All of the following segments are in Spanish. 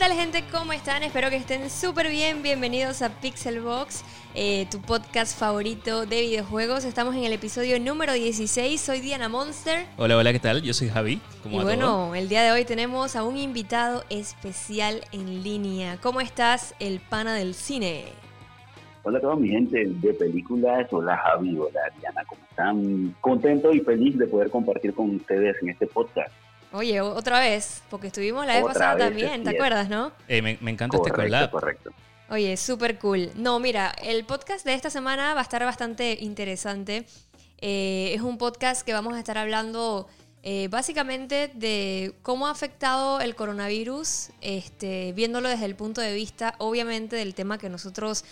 tal gente? ¿Cómo están? Espero que estén súper bien. Bienvenidos a Pixelbox, eh, tu podcast favorito de videojuegos. Estamos en el episodio número 16. Soy Diana Monster. Hola, hola, ¿qué tal? Yo soy Javi. y bueno, el día de hoy tenemos a un invitado especial en línea. ¿Cómo estás, el pana del cine? Hola a toda mi gente de películas, hola Javi, hola Diana, ¿cómo están? Contento y feliz de poder compartir con ustedes en este podcast. Oye, otra vez, porque estuvimos la vez pasada también, ¿te acuerdas, no? Eh, me, encanta este collab. Correcto. Oye, súper cool. No, mira, el podcast de esta semana va a estar bastante interesante. Eh, es un podcast que vamos a estar hablando eh, básicamente de cómo ha afectado el coronavirus, este, viéndolo desde el punto de vista, obviamente, del tema que nosotros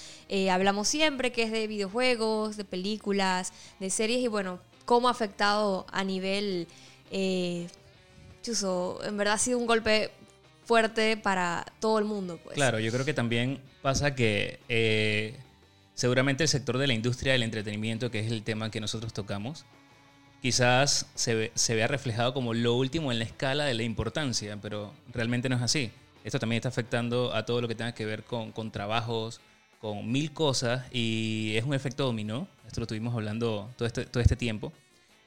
hablamos siempre, que es de videojuegos, de películas, de series, y bueno, cómo ha afectado a nivel en verdad ha sido un golpe fuerte para todo el mundo. Pues. Claro, yo creo que también pasa que eh, seguramente el sector de la industria del entretenimiento, que es el tema que nosotros tocamos, quizás se, se vea reflejado como lo último en la escala de la importancia, pero realmente no es así. Esto también está afectando a todo lo que tenga que ver con, con trabajos, con mil cosas, y es un efecto dominó. Esto lo estuvimos hablando todo este, todo este tiempo.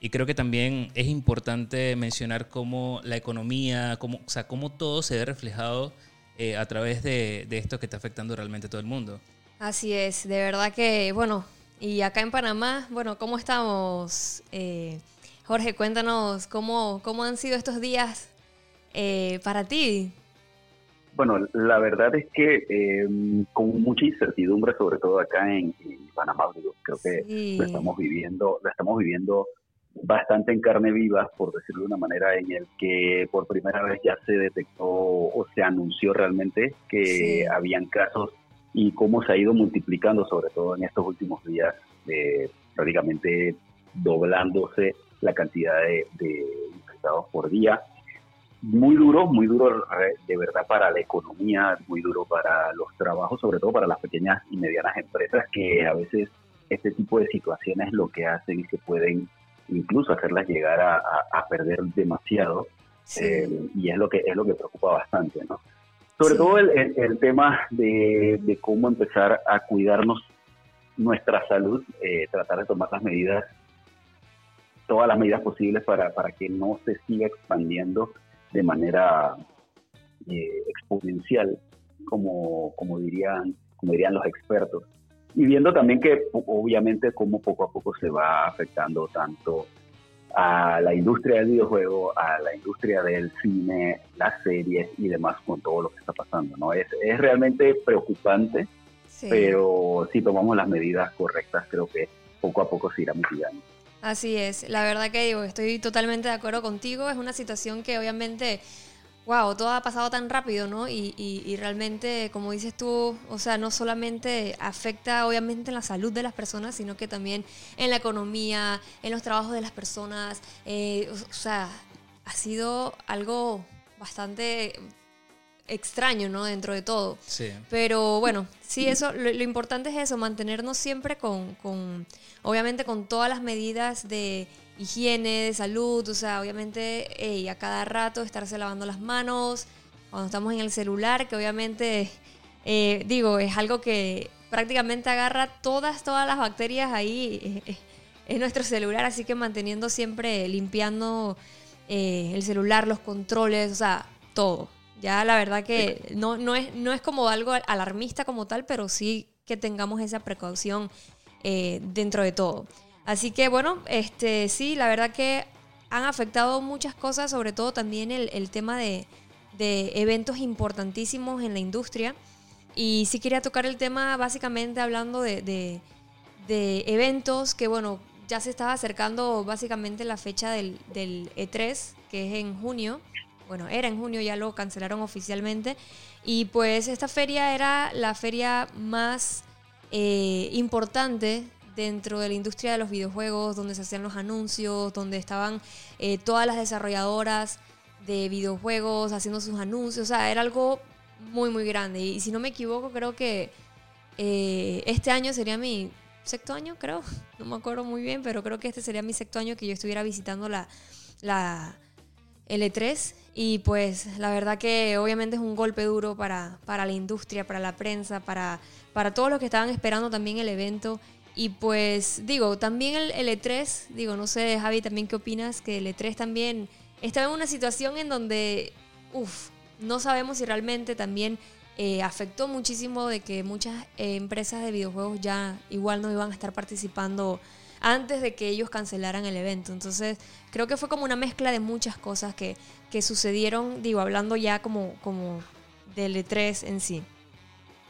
Y creo que también es importante mencionar cómo la economía, cómo, o sea, cómo todo se ve reflejado eh, a través de, esto que está afectando realmente a todo el mundo. Así es, de verdad que, bueno, y acá en Panamá, bueno, ¿cómo estamos? Eh, Jorge, cuéntanos cómo, cómo han sido estos días eh, para ti. Bueno, la verdad es que em, con mucha incertidumbre, sobre todo acá en, Panamá, creo que lo estamos viviendo, lo estamos viviendo bastante en carne viva, por decirlo de una manera, en el que por primera vez ya se detectó o se anunció realmente que habían casos y cómo se ha ido multiplicando, sobre todo en estos últimos días, prácticamente doblándose la cantidad de, infectados por día. Muy duro, muy duro eh, de verdad para la economía, muy duro para los trabajos, sobre todo para las pequeñas y medianas empresas que a veces este tipo de situaciones lo que hacen es que pueden incluso hacerlas llegar a, perder demasiado eh, y es lo que es lo que preocupa bastante no sobre todo el, tema de, cómo empezar a cuidarnos nuestra salud eh, tratar de tomar las medidas todas las medidas posibles para, para que no se siga expandiendo de manera eh, exponencial como como dirían como dirían los expertos y viendo también que obviamente cómo poco a poco se va afectando tanto a la industria del videojuego, a la industria del cine, las series y demás con todo lo que está pasando. ¿no? Es, es realmente preocupante, pero si tomamos las medidas correctas creo que poco a poco se irá mitigando. Así es, la verdad que digo, estoy totalmente de acuerdo contigo, es una situación que obviamente wow, todo ha pasado tan rápido, ¿no? Y, y, realmente, como dices tú, o sea, no solamente afecta obviamente en la salud de las personas, sino que también en la economía, en los trabajos de las personas. Eh, o, sea, ha sido algo bastante extraño, ¿no? Dentro de todo. Sí. Pero bueno, sí, eso, lo, lo importante es eso, mantenernos siempre con, con, obviamente con todas las medidas de higiene, de salud, o sea, obviamente a cada rato estarse lavando las manos, cuando estamos en el celular, que obviamente, eh, digo, es algo que prácticamente agarra todas, todas las bacterias ahí eh, en nuestro celular, así que manteniendo siempre limpiando eh, el celular, los controles, o sea, todo. Ya la verdad que no, no, es, no es como algo alarmista como tal, pero sí que tengamos esa precaución dentro de todo. Así que bueno, este sí, la verdad que han afectado muchas cosas, sobre todo también el, tema de, eventos importantísimos en la industria. Y sí quería tocar el tema básicamente hablando de, eventos que, bueno, ya se estaba acercando básicamente la fecha del, E3, que es en junio. Bueno, era en junio, ya lo cancelaron oficialmente. Y pues esta feria era la feria más eh, importante dentro de la industria de los videojuegos, donde se hacían los anuncios, donde estaban eh, todas las desarrolladoras de videojuegos haciendo sus anuncios. O sea, era algo muy, muy grande. Y, si no me equivoco, creo que eh, este año sería mi sexto año, creo. No me acuerdo muy bien, pero creo que este sería mi sexto año que yo estuviera visitando la, la, L3 y pues la verdad que obviamente es un golpe duro para, para la industria, para la prensa, para, para todos los que estaban esperando también el evento. Y pues digo, también el L3, digo, no sé Javi también qué opinas, que el L3 también estaba en una situación en donde, uff, no sabemos si realmente también eh, afectó muchísimo de que muchas eh, empresas de videojuegos ya igual no iban a estar participando antes de que ellos cancelaran el evento. Entonces, creo que fue como una mezcla de muchas cosas que, que sucedieron, digo, hablando ya como, como del E3 en sí.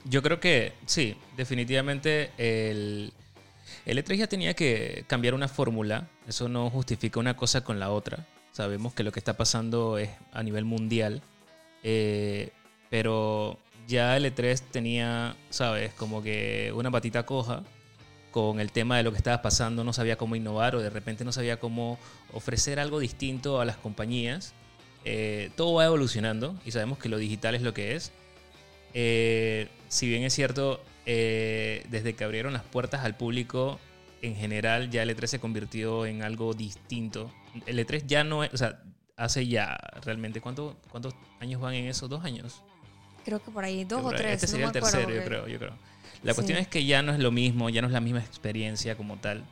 Yo creo que sí, definitivamente el, el E3 ya tenía que cambiar una fórmula. Eso no justifica una cosa con la otra. Sabemos que lo que está pasando es a nivel mundial. Eh, pero ya el E3 tenía, ¿sabes? Como que una patita coja con el tema de lo que estaba pasando, no sabía cómo innovar o de repente no sabía cómo ofrecer algo distinto a las compañías. Eh, todo va evolucionando y sabemos que lo digital es lo que es. Eh, si bien es cierto, eh, desde que abrieron las puertas al público, en general ya el E3 se convirtió en algo distinto. El E3 ya no es, o sea, hace ya realmente, ¿cuánto, ¿cuántos años van en eso? ¿Dos años? Creo que por ahí, dos o tres. Este sería el tercero, yo creo, yo creo. La cuestión es que ya no es lo mismo, ya no es la misma experiencia como tal.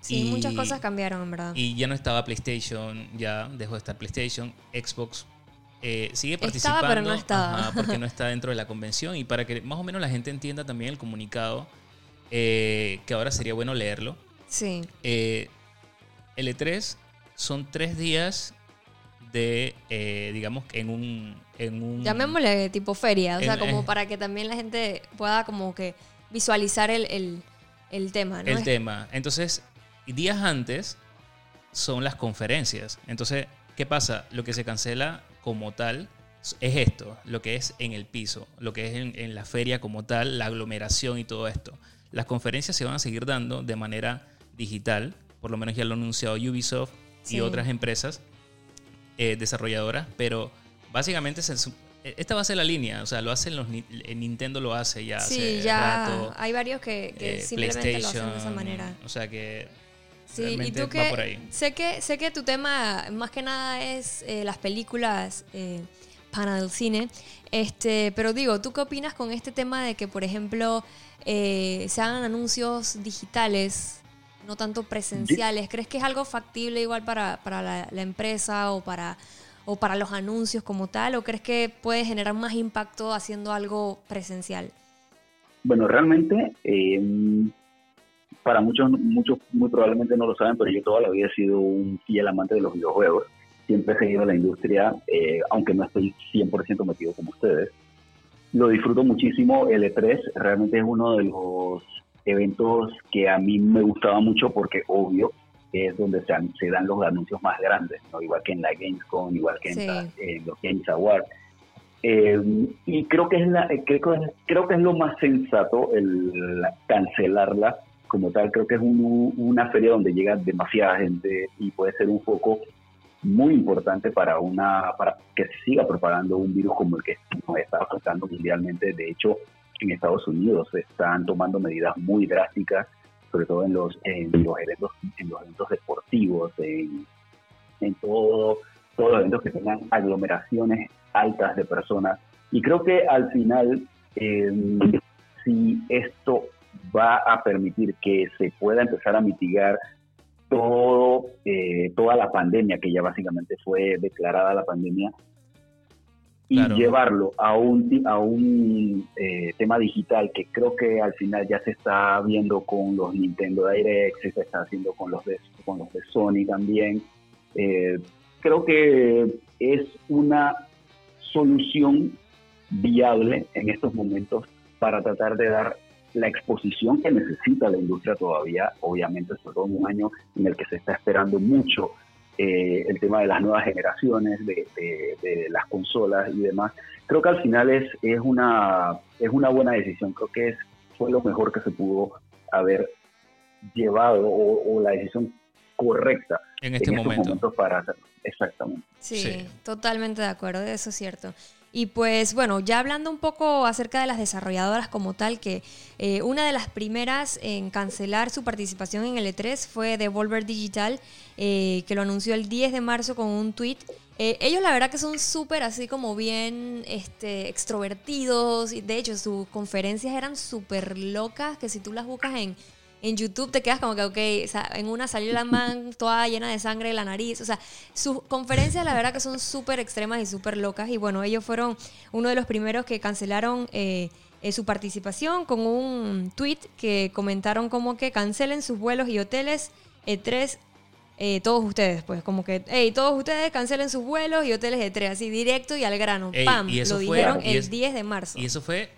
Sí, muchas cosas cambiaron, en verdad. Y ya no estaba PlayStation, ya dejó de estar PlayStation, Xbox eh, sigue participando. Estaba, pero no estaba. porque no está dentro de la convención. Y para que más o menos la gente entienda también el comunicado, eh, que ahora sería bueno leerlo. Sí. Eh, L3 son tres días de, digamos, en un, en un... Llamémosle tipo feria, o sea, como para que también la gente pueda como que visualizar el, tema, ¿no? El tema. Entonces, días antes son las conferencias. Entonces, ¿qué pasa? Lo que se cancela como tal es esto, lo que es en el piso, lo que es en, la feria como tal, la aglomeración y todo esto. Las conferencias se van a seguir dando de manera digital, por lo menos ya lo ha anunciado Ubisoft y otras empresas eh, desarrolladoras, pero básicamente esta va a ser la línea, o sea, lo hacen los Nintendo lo hace ya sí, ya hay varios que, eh, simplemente lo hacen de esa manera. O sea que Sí, y tú que sé que sé que tu tema más que nada es eh, las películas eh, pana del cine, este, pero digo, ¿tú qué opinas con este tema de que, por ejemplo, eh, se hagan anuncios digitales, no tanto presenciales? ¿Crees que es algo factible igual para, la, empresa o para o para los anuncios como tal, o crees que puede generar más impacto haciendo algo presencial? Bueno, realmente para muchos, muchos muy probablemente no lo saben, pero yo toda la vida he sido un fiel amante de los videojuegos. Siempre he seguido la industria, eh, aunque no estoy 100% metido como ustedes. Lo disfruto muchísimo. El E3 realmente es uno de los eventos que a mí me gustaba mucho porque, obvio, es donde se, se dan los anuncios más grandes, ¿no? igual que en la Gamescom, igual que en, los Games Awards. Eh, y creo que es la, creo, creo que es lo más sensato el cancelarla como tal, creo que es una feria donde llega demasiada gente y puede ser un foco muy importante para una para que siga propagando un virus como el que nos está afectando mundialmente. De hecho, en Estados Unidos se están tomando medidas muy drásticas, sobre todo en los en los eventos en los eventos deportivos, en, en todo todos los eventos que tengan aglomeraciones altas de personas. Y creo que al final, eh, si esto va a permitir que se pueda empezar a mitigar todo, eh, toda la pandemia, que ya básicamente fue declarada la pandemia, y llevarlo a un, a un eh, tema digital que creo que al final ya se está viendo con los Nintendo Direct, se está haciendo con los de, con los de Sony también. Eh, creo que es una solución viable en estos momentos para tratar de dar la exposición que necesita la industria todavía, obviamente, sobre todo en un año en el que se está esperando mucho eh, el tema de las nuevas generaciones, de, las consolas y demás. Creo que al final es, es, una, es una buena decisión, creo que es, fue lo mejor que se pudo haber llevado o, la decisión correcta en este momento. para hacerlo. Exactamente. Sí, totalmente de acuerdo, eso es cierto. Y pues bueno, ya hablando un poco acerca de las desarrolladoras como tal, que eh, una de las primeras en cancelar su participación en el E3 fue Devolver Digital, eh, que lo anunció el 10 de marzo con un tweet. Eh, ellos la verdad que son súper así como bien este, extrovertidos de hecho sus conferencias eran súper locas, que si tú las buscas en en YouTube te quedas como que, ok, en una salió la man toda llena de sangre de la nariz. O sea, sus conferencias la verdad que son súper extremas y súper locas. Y bueno, ellos fueron uno de los primeros que cancelaron eh, eh, su participación con un tweet que comentaron como que cancelen sus vuelos y hoteles E3 eh, todos ustedes, pues, como que, hey, todos ustedes cancelen sus vuelos y hoteles de 3, así directo y al grano. ¡Pam! lo dijeron el 10 de marzo. Y eso fue,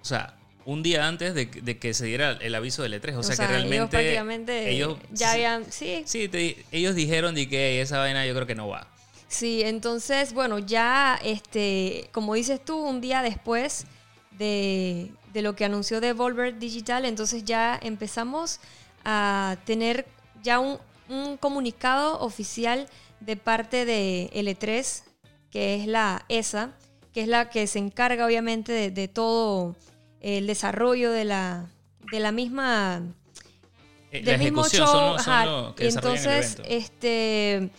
o sea, un día antes de, que se diera el aviso del E3. O, sea, que realmente. Ellos prácticamente. Ellos, ya habían. Sí. Sí, ellos dijeron de que esa vaina yo creo que no va. Sí, entonces, bueno, ya, este, como dices tú, un día después de, de lo que anunció Devolver Digital, entonces ya empezamos a tener ya un, un comunicado oficial de parte de L3, que es la ESA, que es la que se encarga obviamente de, de todo el desarrollo de la, de la misma... Eh, del mismo show. entonces, este,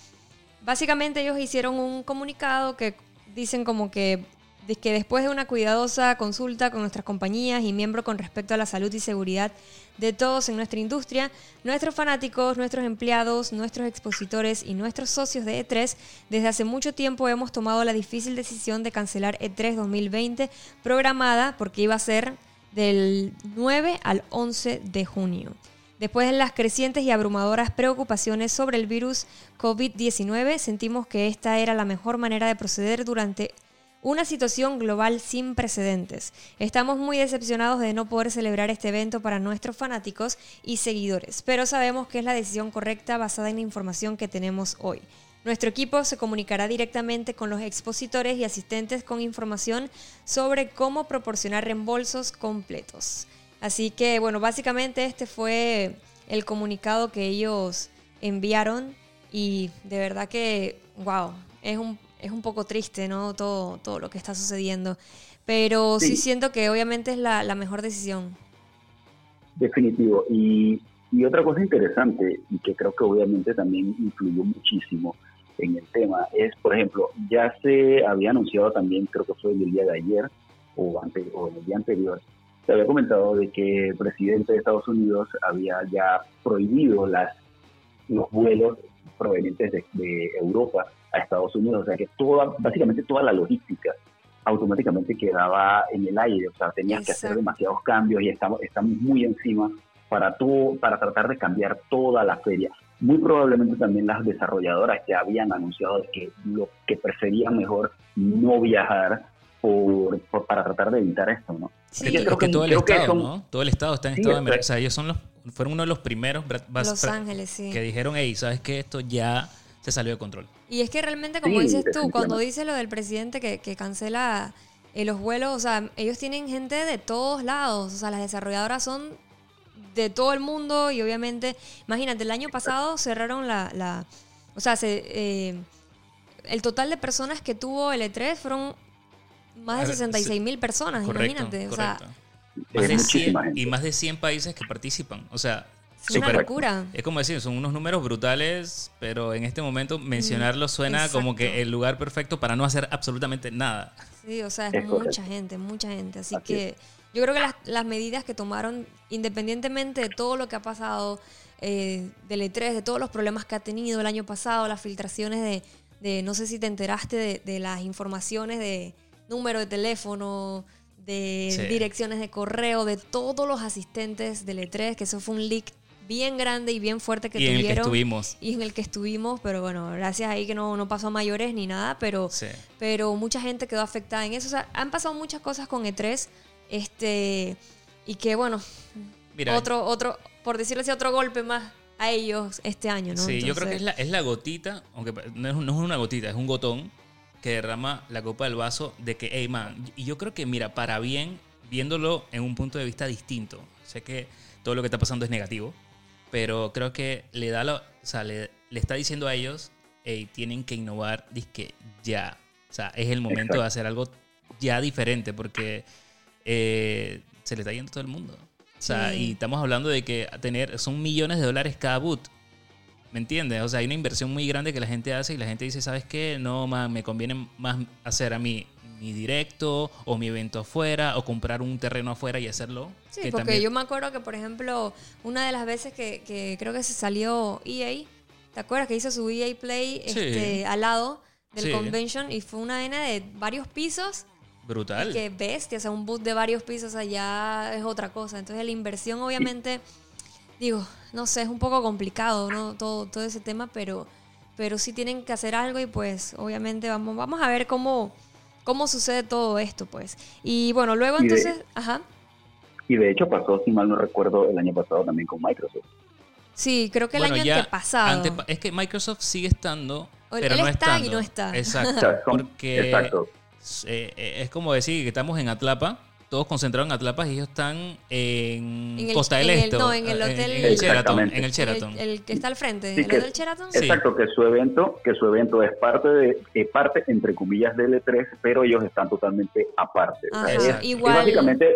básicamente ellos hicieron un comunicado que dicen como que que después de una cuidadosa consulta con nuestras compañías y miembros con respecto a la salud y seguridad de todos en nuestra industria, nuestros fanáticos, nuestros empleados, nuestros expositores y nuestros socios de E3, desde hace mucho tiempo hemos tomado la difícil decisión de cancelar E3 2020 programada porque iba a ser del 9 al 11 de junio. Después de las crecientes y abrumadoras preocupaciones sobre el virus COVID-19, sentimos que esta era la mejor manera de proceder durante una situación global sin precedentes. Estamos muy decepcionados de no poder celebrar este evento para nuestros fanáticos y seguidores, pero sabemos que es la decisión correcta basada en la información que tenemos hoy. Nuestro equipo se comunicará directamente con los expositores y asistentes con información sobre cómo proporcionar reembolsos completos. Así que, bueno, básicamente este fue el comunicado que ellos enviaron y de verdad que, wow, es un es un poco triste, ¿no? Todo, todo lo que está sucediendo. Pero sí, siento que obviamente es la, mejor decisión. Definitivo. Y, y, otra cosa interesante, y que creo que obviamente también influyó muchísimo en el tema, es, por ejemplo, ya se había anunciado también, creo que fue el día de ayer o, ante, o el día anterior, se había comentado de que el presidente de Estados Unidos había ya prohibido las, los vuelos provenientes de, de Europa a Estados Unidos. O sea que toda, básicamente toda la logística automáticamente quedaba en el aire. O sea, tenías que hacer demasiados cambios y estamos, estamos muy encima para, todo, para tratar de cambiar toda la feria. Muy probablemente también las desarrolladoras ya habían anunciado que lo que preferían mejor no viajar por, para tratar de evitar esto, ¿no? Sí. creo que, todo el estado, ¿no? Todo el estado está en estado de emergencia. O sea, ellos son los, fueron uno de los primeros Los Ángeles, sí. que dijeron, hey, ¿sabes qué? Esto ya se salió de control. Y es que realmente, como dices tú, cuando dice lo del presidente que, que cancela eh, los vuelos, o sea, ellos tienen gente de todos lados, o sea, las desarrolladoras son de todo el mundo y obviamente, imagínate, el año pasado cerraron la, la o sea, se, eh, el total de personas que tuvo el E3 fueron más de 66 mil personas, imagínate. O sea, y más de 100 países que participan. O sea, es una locura. Es como decir, son unos números brutales, pero en este momento mencionarlo suena como que el lugar perfecto para no hacer absolutamente nada. Sí, o sea, es, mucha gente, mucha gente. Así, que yo creo que las, medidas que tomaron, independientemente de todo lo que ha pasado eh, del E3, de todos los problemas que ha tenido el año pasado, las filtraciones de, no sé si te enteraste de, de las informaciones de número de teléfono, de direcciones de correo, de todos los asistentes del E3, que eso fue un leak bien grande y bien fuerte que y tuvieron. En el que estuvimos. Y en el que estuvimos, pero bueno, gracias ahí que no, no pasó a mayores ni nada, pero, pero mucha gente quedó afectada en eso. O sea, han pasado muchas cosas con E3, este, y que bueno, otro, otro, por decirlo así, otro golpe más a ellos este año, ¿no? Sí, yo creo que es la, es la gotita, aunque no es, no es una gotita, es un gotón que derrama la copa del vaso de que, hey man, y yo creo que, mira, para bien, viéndolo en un punto de vista distinto, sé que todo lo que está pasando es negativo, pero creo que le da lo, o sea, le, está diciendo a ellos, hey, tienen que innovar, que ya. O sea, es el momento de hacer algo ya diferente porque eh, se le está yendo todo el mundo. O sea, y estamos hablando de que tener son millones de dólares cada boot. ¿Me entiendes? O sea, hay una inversión muy grande que la gente hace y la gente dice, ¿sabes qué? No, man, me conviene más hacer a mí mi directo o mi evento afuera o comprar un terreno afuera y hacerlo. Sí, porque yo me acuerdo que, por ejemplo, una de las veces que, creo que se salió EA, ¿te acuerdas que hizo su EA Play este, al lado del convention y fue una arena de varios pisos? Brutal. Que bestia, o sea, un boot de varios pisos allá es otra cosa. Entonces la inversión obviamente, digo, no sé, es un poco complicado, ¿no? Todo, todo ese tema, pero, pero sí tienen que hacer algo y pues obviamente vamos, vamos a ver cómo cómo sucede todo esto, pues. Y bueno, luego entonces, ajá. Y de hecho pasó, si mal no recuerdo, el año pasado también con Microsoft. Sí, creo que el año antepasado. es que Microsoft sigue estando, pero no está y no está. Exacto. porque Exacto. Eh, eh, es como decir que estamos en Atlapa todos concentrados en Atlapas y ellos están en, Costa del Este. No, en el hotel. En el Sheraton. En el, Sheraton. El, que está al frente. ¿El hotel Sheraton? Exacto, que su evento, que su evento es parte de, parte entre comillas del E3, pero ellos están totalmente aparte. es, Igual... es, básicamente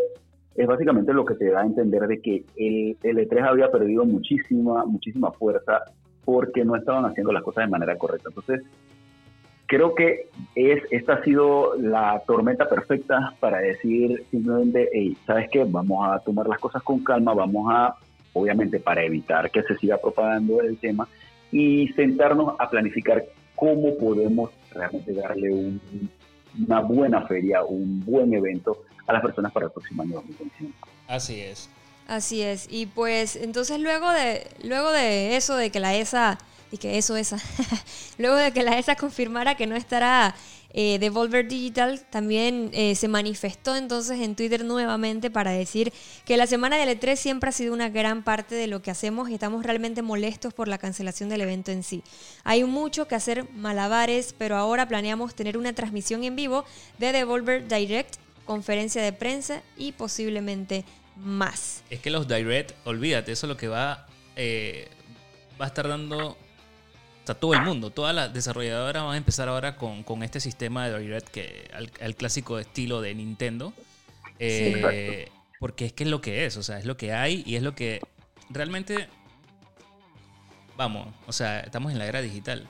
es básicamente lo que te da a entender de que el, el E3 había perdido muchísima, muchísima fuerza porque no estaban haciendo las cosas de manera correcta. Entonces, creo que es, esta ha sido la tormenta perfecta para decir simplemente, hey, ¿sabes qué? Vamos a tomar las cosas con calma, vamos a, obviamente, para evitar que se siga propagando el tema y sentarnos a planificar cómo podemos realmente darle una buena feria, un buen evento a las personas para el próximo año 2021. Así es. Así es. Y pues entonces luego de, luego de eso, de que la ESA y que eso esa. Luego de que la ESA confirmara que no estará eh, Devolver Digital, también eh, se manifestó entonces en Twitter nuevamente para decir que la semana del E3 siempre ha sido una gran parte de lo que hacemos y estamos realmente molestos por la cancelación del evento en sí. Hay mucho que hacer malabares, pero ahora planeamos tener una transmisión en vivo de Devolver Direct, conferencia de prensa y posiblemente más. Es que los Direct, olvídate, eso es lo que va, eh, va a estar dando todo el mundo, todas las desarrolladoras van a empezar ahora con, este sistema de Direct que al, clásico estilo de Nintendo. Eh, porque es que es lo que es, o sea, es lo que hay y es lo que realmente vamos, o sea, estamos en la era digital.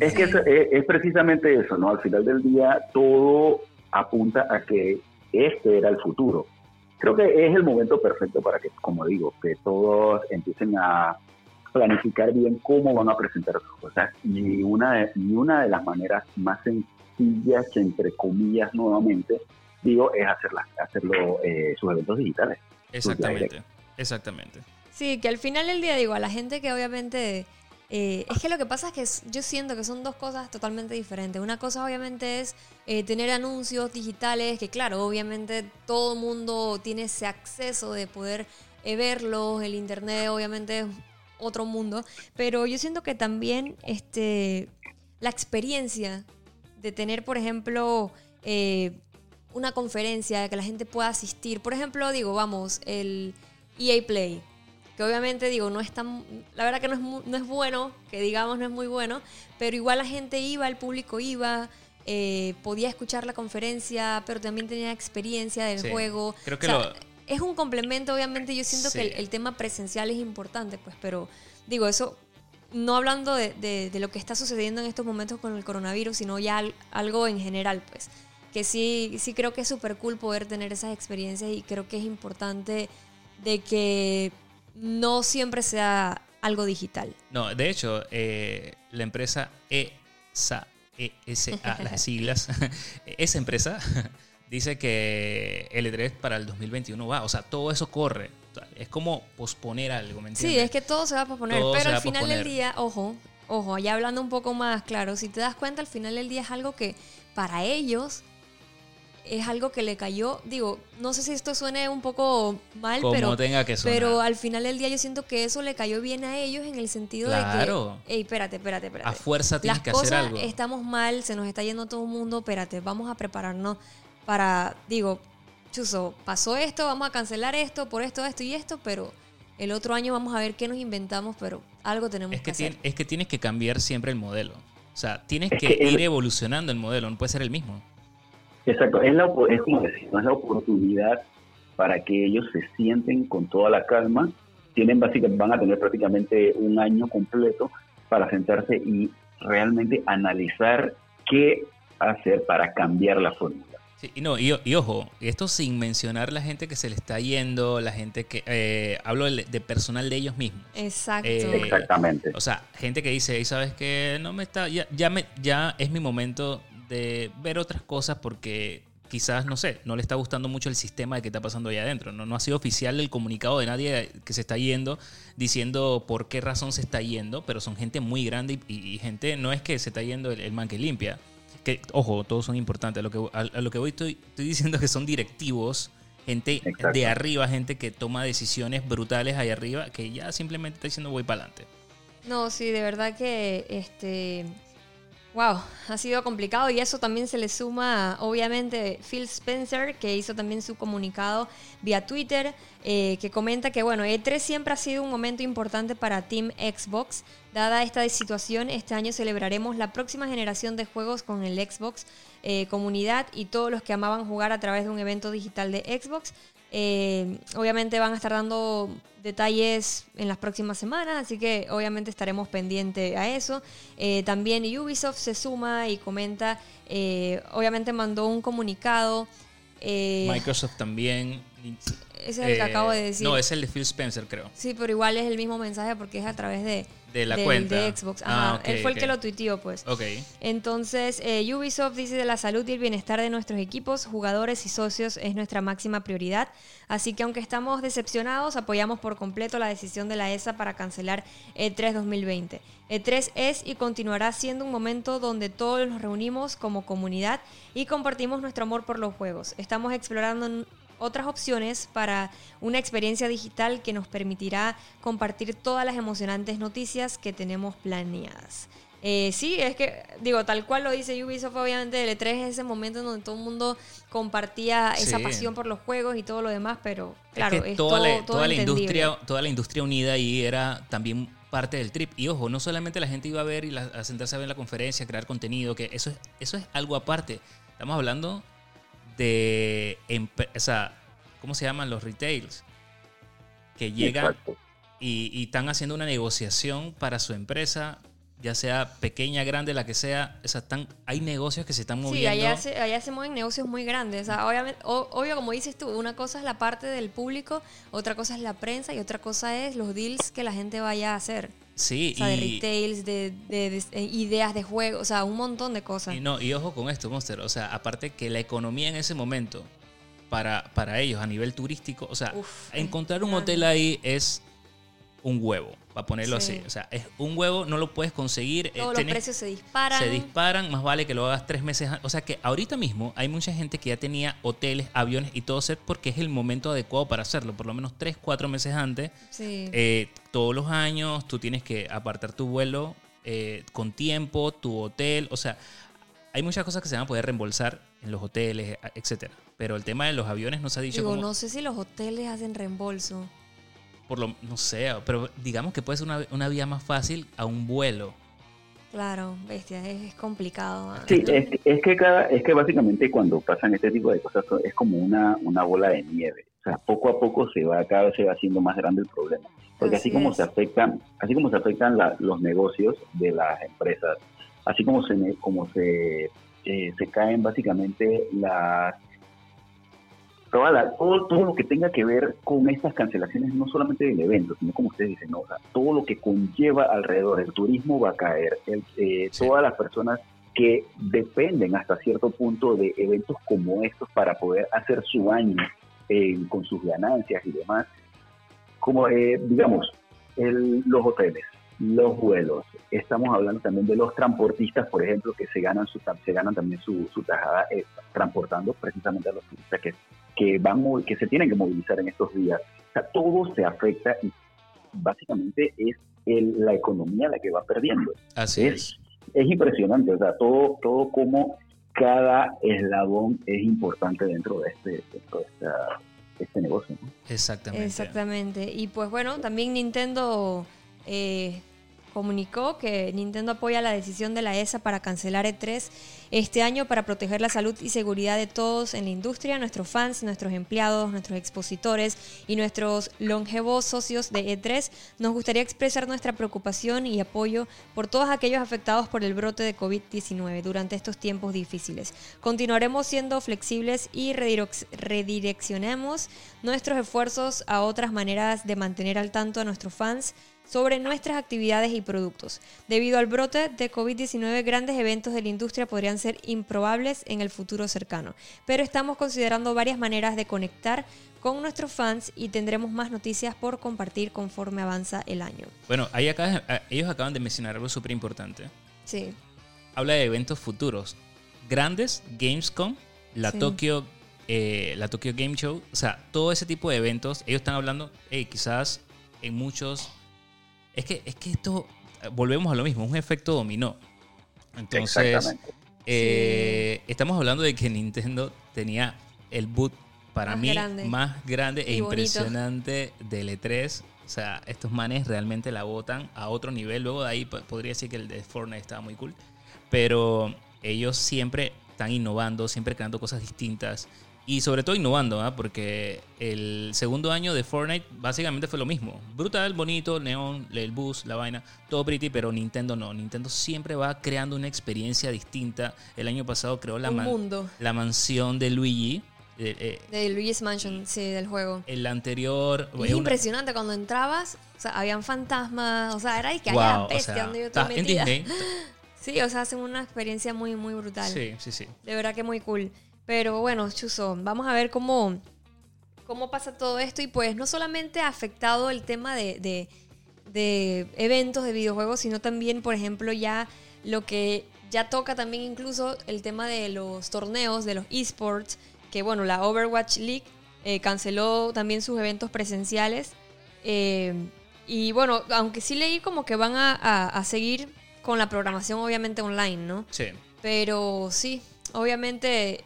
Es que es, precisamente eso, ¿no? Al final del día todo apunta a que este era el futuro. Creo que es el momento perfecto para que, como digo, que todos empiecen a planificar bien cómo van a presentar sus cosas. Y una de, y una de las maneras más sencillas, entre comillas, nuevamente, digo, es hacerlas, hacerlo eh, sus eventos digitales. Exactamente, exactamente. Sí, que al final del día digo, a la gente que obviamente... Eh, es que lo que pasa es que yo siento que son dos cosas totalmente diferentes. Una cosa obviamente es eh, tener anuncios digitales, que claro, obviamente todo el mundo tiene ese acceso de poder verlos, el internet obviamente es otro mundo, pero yo siento que también este, la experiencia de tener, por ejemplo, eh, una conferencia que la gente pueda asistir, por ejemplo, digo, vamos, el EA Play, que obviamente digo, no es tan, la verdad que no es, no es bueno, que digamos no es muy bueno, pero igual la gente iba, el público iba, eh, podía escuchar la conferencia, pero también tenía experiencia del juego. Creo que lo es un complemento, obviamente yo siento que el, tema presencial es importante, pues, pero digo, eso no hablando de, lo que está sucediendo en estos momentos con el coronavirus, sino ya algo en general, pues, que sí, sí creo que es súper cool poder tener esas experiencias y creo que es importante de que no siempre sea algo digital. No, de hecho, eh, la empresa ESA, ESA, las siglas, esa empresa dice que L3 para el 2021 va. O sea, todo eso corre. Es como posponer algo, ¿me entiendes? Sí, es que todo se va a posponer. pero al final del día, ojo, ojo, ya hablando un poco más claro, si te das cuenta, al final del día es algo que para ellos es algo que le cayó, digo, no sé si esto suene un poco mal, pero, tenga que pero al final del día yo siento que eso le cayó bien a ellos en el sentido de que, hey, espérate, espérate, espérate. A fuerza tienes que hacer algo. Estamos mal, se nos está yendo todo el mundo, espérate, vamos a prepararnos para, digo, Chuso, pasó esto, vamos a cancelar esto, por esto, esto y esto, pero el otro año vamos a ver qué nos inventamos, pero algo tenemos que, que hacer. es que tienes que cambiar siempre el modelo. O sea, tienes que, ir evolucionando el modelo, no puede ser el mismo. Exacto, es, la, es como es la oportunidad para que ellos se sienten con toda la calma. Tienen básicamente, van a tener prácticamente un año completo para sentarse y realmente analizar qué hacer para cambiar la fórmula. Sí, y, no, y, ojo, esto sin mencionar la gente que se le está yendo, la gente que... Eh, hablo de, personal de ellos mismos. Exacto. Eh, Exactamente. O sea, gente que dice, ¿sabes que No me está... Ya, ya, me, ya es mi momento de ver otras cosas porque quizás, no sé, no le está gustando mucho el sistema de que está pasando allá adentro. No, no ha sido oficial el comunicado de nadie que se está yendo diciendo por qué razón se está yendo, pero son gente muy grande y, gente, no es que se está yendo el, el man que limpia que, ojo, todos son importantes. A lo que, a, lo que voy estoy, estoy diciendo que son directivos, gente de arriba, gente que toma decisiones brutales ahí arriba, que ya simplemente está diciendo voy para adelante. No, sí, de verdad que este Wow, ha sido complicado y eso también se le suma, obviamente, Phil Spencer, que hizo también su comunicado vía Twitter, eh, que comenta que, bueno, E3 siempre ha sido un momento importante para Team Xbox. Dada esta situación, este año celebraremos la próxima generación de juegos con el Xbox eh, comunidad y todos los que amaban jugar a través de un evento digital de Xbox. Eh, obviamente van a estar dando detalles en las próximas semanas, así que obviamente estaremos pendientes a eso. Eh, también Ubisoft se suma y comenta, eh, obviamente mandó un comunicado. Microsoft también. Ese es el que acabo de decir. No, es el de Phil Spencer, creo. Sí, pero igual es el mismo mensaje porque es a través de, de la cuenta. De Xbox. Ah, Ajá, él fue el que lo tuiteó, pues. Ok. Entonces, eh, Ubisoft dice de la salud y el bienestar de nuestros equipos, jugadores y socios es nuestra máxima prioridad. Así que aunque estamos decepcionados, apoyamos por completo la decisión de la ESA para cancelar E3 2020. E3 es y continuará siendo un momento donde todos nos reunimos como comunidad y compartimos nuestro amor por los juegos. Estamos explorando otras opciones para una experiencia digital que nos permitirá compartir todas las emocionantes noticias que tenemos planeadas. Eh, sí, es que, digo, tal cual lo dice Ubisoft, obviamente el E3 es ese momento en donde todo el mundo compartía esa pasión por los juegos y todo lo demás, pero claro, es, toda, la, toda la industria, toda la industria unida ahí era también parte del trip. Y ojo, no solamente la gente iba a ver y a sentarse a ver la conferencia, crear contenido, que eso es, eso es algo aparte. Estamos hablando de, o sea, ¿cómo se llaman los retails? Que llegan y, están haciendo una negociación para su empresa, ya sea pequeña, grande, la que sea. O sea, están, hay negocios que se están moviendo. Sí, allá se, allá se mueven negocios muy grandes. O sea, obviamente, obvio, como dices tú, una cosa es la parte del público, otra cosa es la prensa y otra cosa es los deals que la gente vaya a hacer. Sí, o sea, de retails, de, eh, ideas de juego, o sea, un montón de cosas. Y, no, y ojo con esto, Monster. O sea, aparte que la economía en ese momento, para, para ellos a nivel turístico, o sea, encontrar un hotel ahí es un huevo, para ponerlo así. O sea, es un huevo, no lo puedes conseguir. Eh, Todos los precios se disparan. Se disparan, más vale que lo hagas tres meses. O sea que ahorita mismo hay mucha gente que ya tenía hoteles, aviones y todo set porque es el momento adecuado para hacerlo. Por lo menos tres, cuatro meses antes. Eh, todos los años tú tienes que apartar tu vuelo eh, con tiempo, tu hotel. O sea, hay muchas cosas que se van a poder reembolsar en los hoteles, etcétera. Pero el tema de los aviones no se ha dicho. Digo, no sé si los hoteles hacen reembolso por lo, no sé, pero digamos que puede ser una, una vía más fácil a un vuelo. Claro, bestia, es, complicado. Sí, es, es, que cada, es que básicamente cuando pasan este tipo de cosas es como una, una bola de nieve. O sea, poco a poco se va, cada vez se va haciendo más grande el problema. Porque así, como se afectan, así como se afectan los negocios de las empresas, así como se, como se, eh, se caen básicamente las todo, todo lo que tenga que ver con estas cancelaciones, no solamente del evento, sino como ustedes dicen, no, todo lo que conlleva alrededor, el turismo va a caer, eh, todas las personas que dependen hasta cierto punto de eventos como estos para poder hacer su año eh, con sus ganancias y demás, como eh, digamos, los hoteles, los vuelos. Estamos hablando también de los transportistas, por ejemplo, que se ganan su, se ganan también su, su tajada transportando precisamente a los turistas que que, van, que se tienen que movilizar en estos días. O sea, todo se afecta y básicamente es la economía la que va perdiendo. Así es. Es, impresionante, o sea, todo, todo como cada eslabón es importante dentro de este, este negocio. Exactamente. Exactamente. Y pues bueno, también Nintendo eh, comunicó que Nintendo apoya la decisión de la ESA para cancelar E3 este año para proteger la salud y seguridad de todos en la industria, nuestros fans, nuestros empleados, nuestros expositores y nuestros longevos socios de E3. Nos gustaría expresar nuestra preocupación y apoyo por todos aquellos afectados por el brote de COVID-19 durante estos tiempos difíciles. Continuaremos siendo flexibles y redireccionemos nuestros esfuerzos a otras maneras de mantener al tanto a nuestros fans sobre nuestras actividades y productos. Debido al brote de COVID-19, grandes eventos de la industria podrían ser improbables en el futuro cercano, pero estamos considerando varias maneras de conectar con nuestros fans y tendremos más noticias por compartir conforme avanza el año. Bueno, ahí acá, eh, ellos acaban de mencionar algo súper importante. Sí. Habla de eventos futuros. Grandes, Gamescom, la Tokyo eh, la Tokyo Game Show, o sea, todo ese tipo de eventos, ellos están hablando, quizás en muchos es que, es que esto, volvemos a lo mismo, es un efecto dominó. Entonces, eh, estamos hablando de que Nintendo tenía el boot para mí más grande e impresionante del E3. O sea, estos manes realmente la botan a otro nivel. Luego de ahí podría decir que el de Fortnite estaba muy cool. Pero ellos siempre están innovando, siempre creando cosas distintas. Y sobre todo innovando, ¿ah? porque el segundo año de Fortnite básicamente fue lo mismo. Brutal, bonito, neón, el bus, la vaina, todo pretty, pero Nintendo no. Nintendo siempre va creando una experiencia distinta. El año pasado creó la, la mansión de Luigi. Eh, de Luigi's Mansion, sí, del juego. El anterior... es impresionante, cuando entrabas, o sea, habían fantasmas, o sea, era y que había bestia donde yo estoy metida. Sí, o sea, hacen una experiencia muy, muy brutal. Sí, sí, sí. De verdad que muy cool. Pero bueno, Chuzo, vamos a ver cómo, cómo pasa todo esto. Y pues no solamente ha afectado el tema de, eventos de videojuegos, sino también, por ejemplo, ya lo que ya toca también incluso el tema de los torneos, de los esports, que bueno, la Overwatch League eh, canceló también sus eventos presenciales. Eh, y bueno, aunque sí leí como que van a, a, seguir con la programación obviamente online, ¿no? Sí. Pero sí, obviamente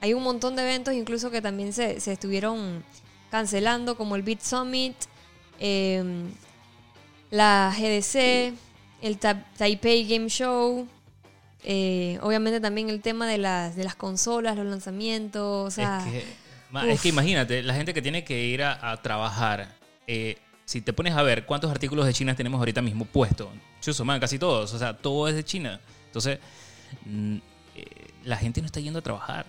hay un montón de eventos incluso que también se, estuvieron cancelando, como el Beat Summit, em, la GDC, el Taipei Game Show. Eh, obviamente también el tema de las, de las consolas, los lanzamientos. es, que, imagínate, la gente que tiene que ir a, trabajar. Eh, si te pones a ver cuántos artículos de China tenemos ahorita mismo puestos, chuso, man, casi todos, o sea, todo es de China. Entonces, mm, eh, la gente no está yendo a trabajar.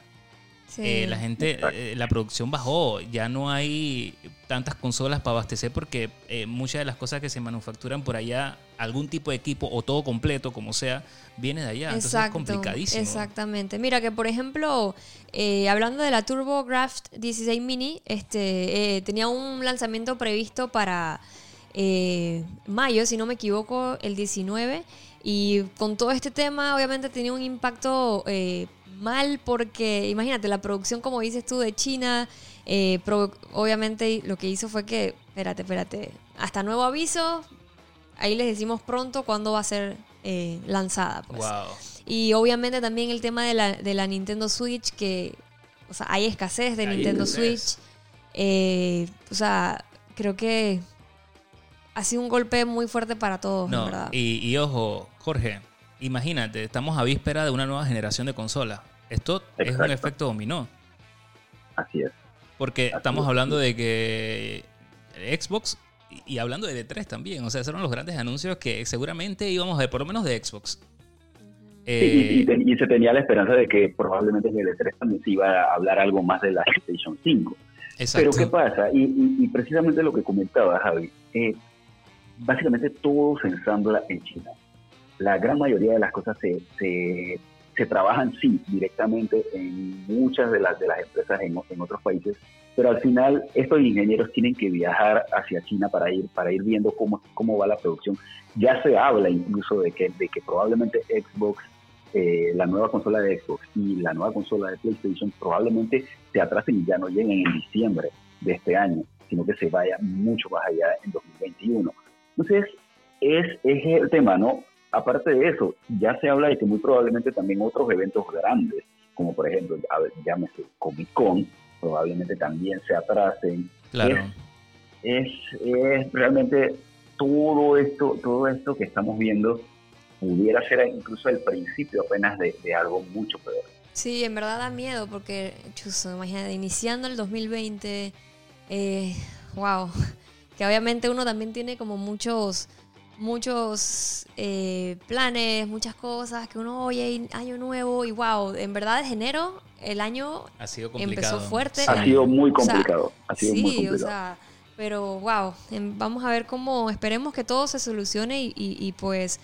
Eh, la gente, eh, la producción bajó, ya no hay tantas consolas para abastecer porque eh, muchas de las cosas que se manufacturan por allá, algún tipo de equipo o todo completo, como sea, viene de allá. Entonces es complicadísimo. Exactamente. Mira que, por ejemplo, hablando de la TurboGrafx 16 Mini, este tenía un lanzamiento previsto para mayo, si no me equivoco, el 19. Y con todo este tema, obviamente tenía un impacto mal porque, imagínate, la producción, como dices tú, de China, eh, obviamente lo que hizo fue que, espérate, espérate, hasta nuevo aviso, ahí les decimos pronto cuándo va a ser eh, lanzada. Pues. Y obviamente también el tema de la, de la Nintendo Switch, que, o sea, hay escasez de Nintendo Switch. Eh, o sea, creo que ha sido un golpe muy fuerte para todos, ¿verdad? Y, y ojo, Jorge, imagínate, estamos a víspera de una nueva generación de consolas. Esto es un efecto dominó. Así es. Porque estamos hablando de que Xbox y hablando de D3 también, o sea, esos eran los grandes anuncios que seguramente íbamos a ver, por lo menos de Xbox. y, se tenía la esperanza de que probablemente en el D3 también se iba a hablar algo más de la PlayStation 5. Exacto. Pero ¿qué pasa? Y, precisamente lo que comentaba Javi, eh, básicamente todo se ensambla en China. La gran mayoría de las cosas se, se trabajan sí directamente en muchas de las de las empresas en, en, otros países, pero al final estos ingenieros tienen que viajar hacia China para ir para ir viendo cómo cómo va la producción. Ya se habla incluso de que de que probablemente Xbox eh, la nueva consola de Xbox y la nueva consola de PlayStation probablemente se atrasen y ya no lleguen en diciembre de este año, sino que se vaya mucho más allá en 2021. Entonces, es, es el tema, ¿no? Aparte de eso, ya se habla de que muy probablemente también otros eventos grandes, como por ejemplo, llámese Comic Con, probablemente también se atrasen. Claro. Es, es, realmente todo esto, todo esto que estamos viendo pudiera ser incluso el principio apenas de, algo mucho peor. Sí, en verdad da miedo porque, chuso, imagínate, iniciando el 2020, eh, wow, que obviamente uno también tiene como muchos muchos eh, planes, muchas cosas, que uno oye año nuevo y wow, en verdad de enero el año ha sido empezó fuerte. Ha sido muy complicado. ha sido sí, muy complicado. o sea, pero wow, vamos a ver cómo, esperemos que todo se solucione y, y pues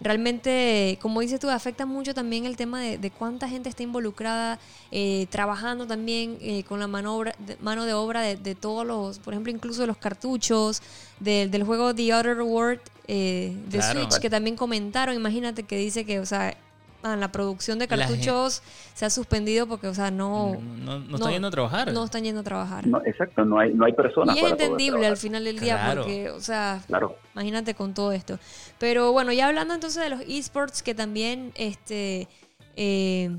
realmente, como dices tú, afecta mucho también el tema de, cuánta gente está involucrada, eh, trabajando también eh, con la mano, mano de obra de, todos los, por ejemplo, incluso de los cartuchos, del juego The Other World eh, de Switch, que también comentaron, imagínate que dice que, o sea, la producción de cartuchos se ha suspendido porque, o sea, no... No, están yendo a trabajar. No están yendo a trabajar. exacto, no hay, no hay personas. Y es entendible al final del día porque, o sea, imagínate con todo esto. Pero bueno, ya hablando entonces de los esports que también, este... Eh,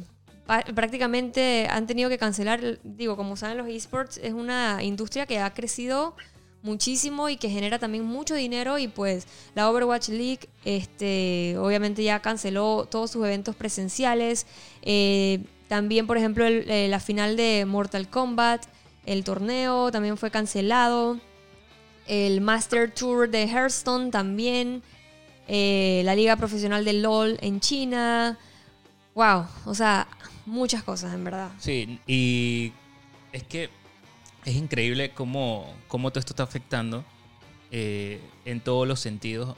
prácticamente han tenido que cancelar, digo, como saben los esports es una industria que ha crecido muchísimo y que genera también mucho dinero y pues la Overwatch League este, obviamente ya canceló todos sus eventos presenciales. Eh, también, por ejemplo, eh, la final de Mortal Kombat, el torneo también fue cancelado. El Master Tour de Hearthstone también. Eh, la Liga Profesional de LOL en China. Wow, o sea, muchas cosas en verdad. Sí, y es que es increíble cómo, cómo todo esto está afectando eh, en todos los sentidos.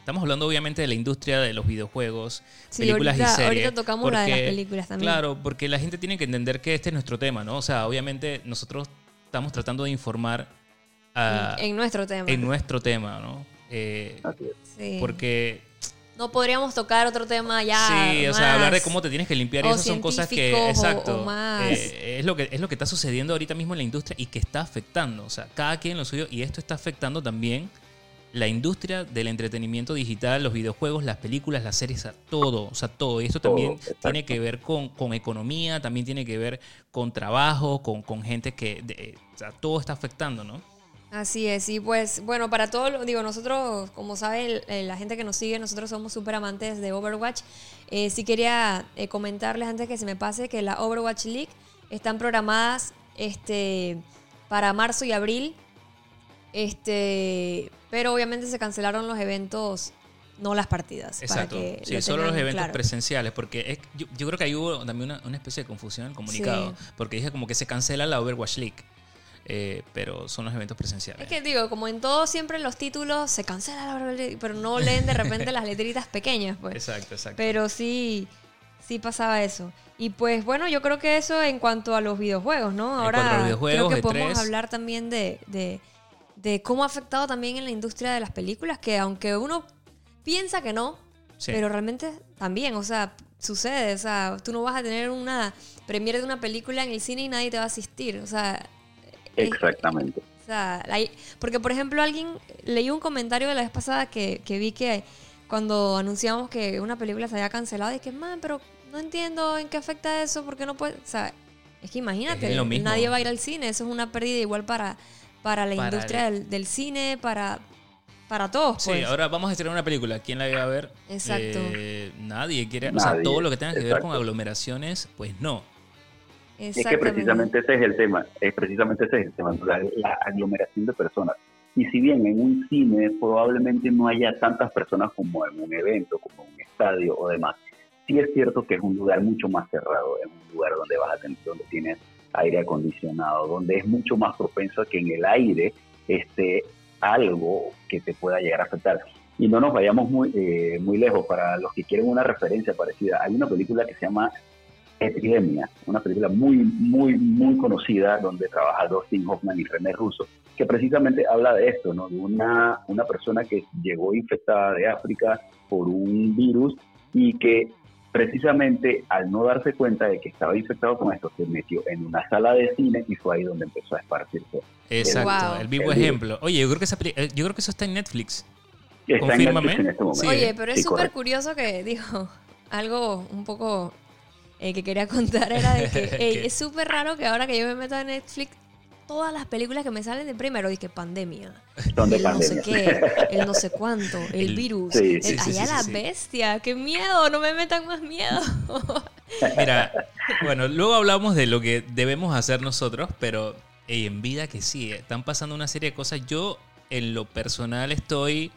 Estamos hablando obviamente de la industria de los videojuegos, películas y series. Ahorita tocamos la de las películas también. Claro, porque la gente tiene que entender que este es nuestro tema, ¿no? O sea, obviamente nosotros estamos tratando de informar en nuestro tema. En nuestro tema, ¿no? Eh, sí. Porque no podríamos tocar otro tema ya. Sí, o sea, hablar de cómo te tienes que limpiar y esas son cosas que. Exacto. Eh, es, lo que, es lo que está sucediendo ahorita mismo en la industria y que está afectando. O sea, cada quien lo suyo. Y esto está afectando también la industria del entretenimiento digital, los videojuegos, las películas, las series, todo. O sea, todo. Y esto también tiene que ver con, con, economía, también tiene que ver con trabajo, con, con gente que. o sea, todo está afectando, ¿no? Así es, y pues bueno, para todo, digo, nosotros, como saben, la gente que nos sigue, nosotros somos súper amantes de Overwatch. Eh, sí quería eh, comentarles antes que se me pase que la Overwatch League están programadas este, para marzo y abril, este, pero obviamente se cancelaron los eventos no las partidas. Exacto. sí, solo los eventos presenciales, porque yo, creo que ahí hubo también una, especie de confusión en el comunicado, porque dije como que se cancela la Overwatch League. Eh, pero son los eventos presenciales. Es que digo, como en todo siempre los títulos se cancelan, pero no leen de repente las letritas pequeñas, pues. Exacto, exacto. Pero sí, sí pasaba eso. Y pues bueno, yo creo que eso en cuanto a los videojuegos, ¿no? Ahora creo que podemos hablar también de, de, cómo ha afectado también en la industria de las películas, que aunque uno piensa que no, pero realmente también, o sea, sucede, o sea, tú no vas a tener una premiere de una película en el cine y nadie te va a asistir, o sea, Exactamente. O sea, porque por ejemplo alguien, leí un comentario de la vez pasada que, vi que cuando anunciamos que una película se había cancelado, y que, man, pero no entiendo en qué afecta eso, porque no puede, o sea, es que imagínate, nadie va a ir al cine, eso es una pérdida igual para, para la industria del, cine, para, para todos. Sí, pues. ahora vamos a estrenar una película. ¿Quién la va a ver? Exacto. Eh, nadie quiere. O sea, todo lo que tenga que ver con aglomeraciones, pues no. Es que precisamente ese es el tema, es precisamente ese es el tema, la, aglomeración de personas. Y si bien en un cine probablemente no haya tantas personas como en un evento, como en un estadio o demás, sí es cierto que es un lugar mucho más cerrado, es un lugar donde vas a tener, donde tienes aire acondicionado, donde es mucho más propenso a que en el aire esté algo que te pueda llegar a afectar. Y no nos vayamos muy, eh, muy lejos, para los que quieren una referencia parecida, hay una película que se llama Epidemia, una película muy, muy, muy conocida donde trabaja Dustin Hoffman y René Russo, que precisamente habla de esto, ¿no? De una, una persona que llegó infectada de África por un virus y que precisamente al no darse cuenta de que estaba infectado con esto, se metió en una sala de cine y fue ahí donde empezó a esparcirse. Exacto, el, vivo ejemplo. Oye, yo creo, que eh, yo creo que eso está en Netflix. Confírmame. Este Oye, pero es súper curioso que dijo algo un poco eh, que quería contar era de que es súper raro que ahora que yo me meto a Netflix, todas las películas que me salen de primero, dije pandemia. Son de el pandemia. no sé qué, el no sé cuánto, el, virus, sí, el- sí, sí, allá sí, la sí. bestia, qué miedo, no me metan más miedo. Mira, bueno, luego hablamos de lo que debemos hacer nosotros, pero ey, en vida que sí, eh, están pasando una serie de cosas. Yo, en lo personal, estoy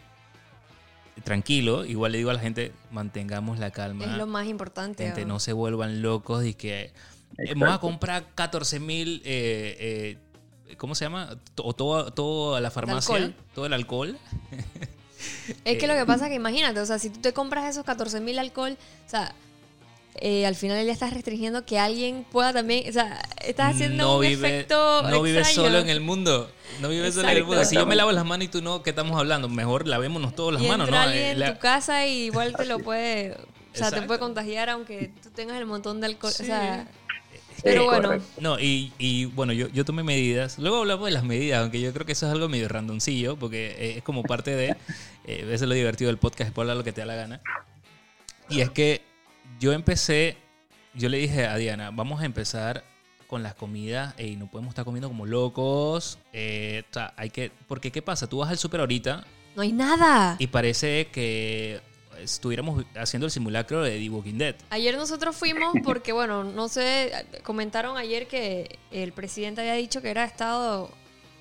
tranquilo. Igual le digo a la gente, mantengamos la calma. es lo más importante. Gente, ¿no? no se vuelvan locos y que eh, Exacto. vamos a comprar 14 mil, eh, eh, ¿cómo se llama? O todo, todo a la farmacia, todo el alcohol. Es que Eh, lo que pasa es que imagínate, o sea, si tú te compras esos 14 mil alcohol, o sea, eh, al final ya estás restringiendo que alguien pueda también, o sea, estás haciendo no un vive, efecto no vives solo en el mundo. No vives solo en el mundo. Si yo me lavo las manos y tú no, ¿qué estamos hablando? Mejor lavémonos todos las y manos, entra ¿no? alguien Eh, en la- tu casa y igual te lo puede, o sea, te puede contagiar aunque tú tengas el montón de alcohol, Sí. o sea, Sí, pero bueno, correcto. No, y, y, bueno, yo, yo tomé medidas. Luego hablamos de las medidas, aunque yo creo que eso es algo medio randoncillo, porque eh, es como parte de. Eh, eso es lo divertido del podcast, es por hablar lo que te da la gana. Y es que yo empecé. Yo le dije a Diana, vamos a empezar con las comidas y no podemos estar comiendo como locos. eh, o sea, hay que. Porque, ¿qué pasa? Tú vas al súper ahorita no hay nada. y parece que estuviéramos haciendo el simulacro de The Walking Dead. Ayer nosotros fuimos porque, bueno, no sé, comentaron ayer que el presidente había dicho que era estado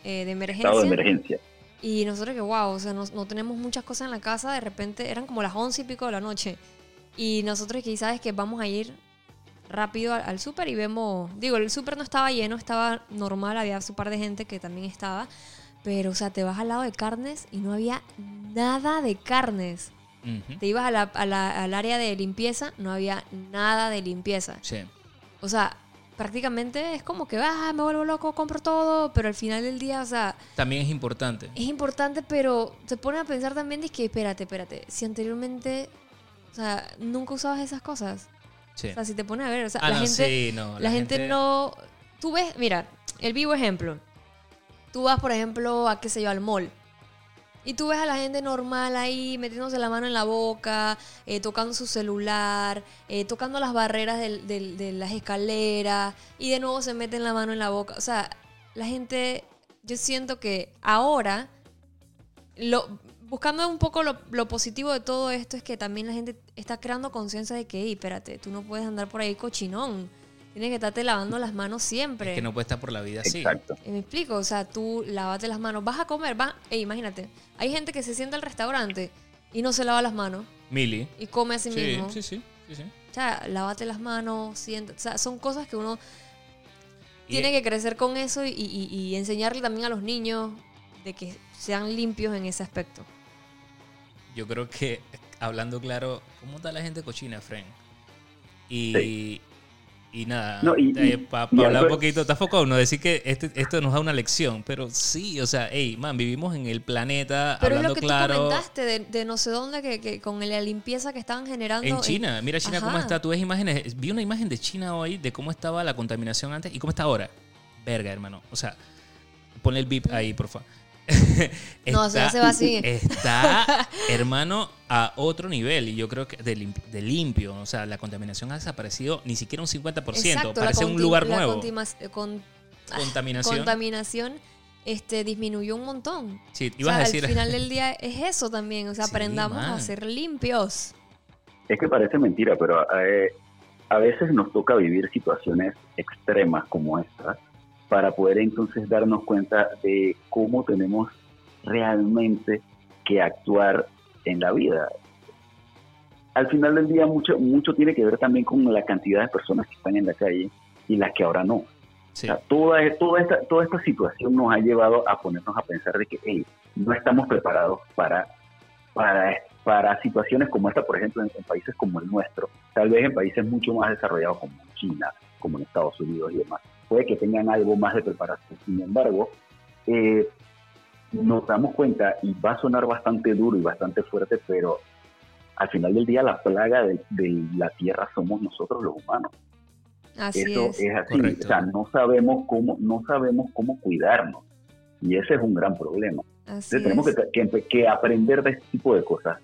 eh, de emergencia. Estado de emergencia. Y nosotros que, wow, o sea, no, no tenemos muchas cosas en la casa, de repente eran como las once y pico de la noche. Y nosotros que sabes que vamos a ir rápido al, al súper y vemos, digo, el súper no estaba lleno, estaba normal, había su par de gente que también estaba, pero, o sea, te vas al lado de carnes y no había nada de carnes. Te ibas a la- a la- al área de limpieza, no había nada de limpieza. Sí. O sea, prácticamente es como que, ah, me vuelvo loco, compro todo, pero al final del día, o sea, También es importante. es importante, pero se pone a pensar también, es que, espérate, espérate, si anteriormente, o sea, nunca usabas esas cosas. Sí. O sea, si te pones a ver, o sea, Ah, la, no, gente, sí, no, la, gente, no... Tú ves, mira, el vivo ejemplo. Tú vas, por ejemplo, a qué sé yo, al mall. Y tú ves a la gente normal ahí metiéndose la mano en la boca, eh, tocando su celular, eh, tocando las barreras del- del- de las escaleras y de nuevo se meten la mano en la boca. O sea, la gente, yo siento que ahora, lo, buscando un poco lo, lo positivo de todo esto es que también la gente está creando conciencia de que, "Ey, espérate, tú no puedes andar por ahí cochinón. Tienes que estarte lavando las manos siempre. Es que no puede estar por la vida así. Exacto. Eh, Me explico, o sea, tú lávate las manos, vas a comer, vas, Ey, imagínate, hay gente que se sienta al restaurante y no se lava las manos Mili. y come a sí, Sí, mismo. sí, sí, sí, sí. O sea, lávate las manos, sienta, o sea, son cosas que uno Y- tiene que crecer con eso y, y- y enseñarle también a los niños de que sean limpios en ese aspecto. Yo creo que, hablando claro, ¿cómo está la gente cochina, Fren? Y, Sí. y nada, No, y- para hablar un poquito, está enfocado, no decir que este, esto nos da una lección, pero sí, o sea, hey, man, vivimos en el planeta, Pero es hablando lo que claro. tú comentaste de, de no sé dónde, que, que con la limpieza que estaban generando. En China, mira China cómo Ajá. está. Tú ves imágenes. Vi una imagen de China hoy de cómo estaba la contaminación antes y cómo está ahora. Verga, hermano. O sea, ponle el beep ahí, por favor. No, eso ya se va así. Está, hermano, a otro nivel. Y yo creo que de, limp- de limpio. O sea, la contaminación ha desaparecido ni siquiera un 50%. Exacto, Parece un lugar la nuevo. contima- eh, con- ah, Contaminación. contaminación este, disminuyó un montón. Sí, O ibas sea, a decir. Al final del día es eso también. O sea, Sí, aprendamos man. a ser limpios. Es que parece mentira, pero eh, a veces nos toca vivir situaciones extremas como esta para poder entonces darnos cuenta de cómo tenemos realmente que actuar en la vida. Al final del día mucho mucho tiene que ver también con la cantidad de personas que están en la calle y las que ahora no. Sí. O sea, toda, toda, esta, toda esta situación nos ha llevado a ponernos a pensar de que hey, no estamos preparados para, para, para situaciones como esta, por ejemplo, en, en países como el nuestro, tal vez en países mucho más desarrollados como China, como en Estados Unidos y demás. Puede que tengan algo más de preparación. Sin embargo, eh, nos damos cuenta, y va a sonar bastante duro y bastante fuerte, pero al final del día la plaga de, de la tierra somos nosotros los humanos. Así Eso es. es, así. Correcto. O sea, no sabemos cómo, no sabemos cómo cuidarnos. Y ese es un gran problema. Así Entonces, tenemos que, que, que aprender de este tipo de cosas.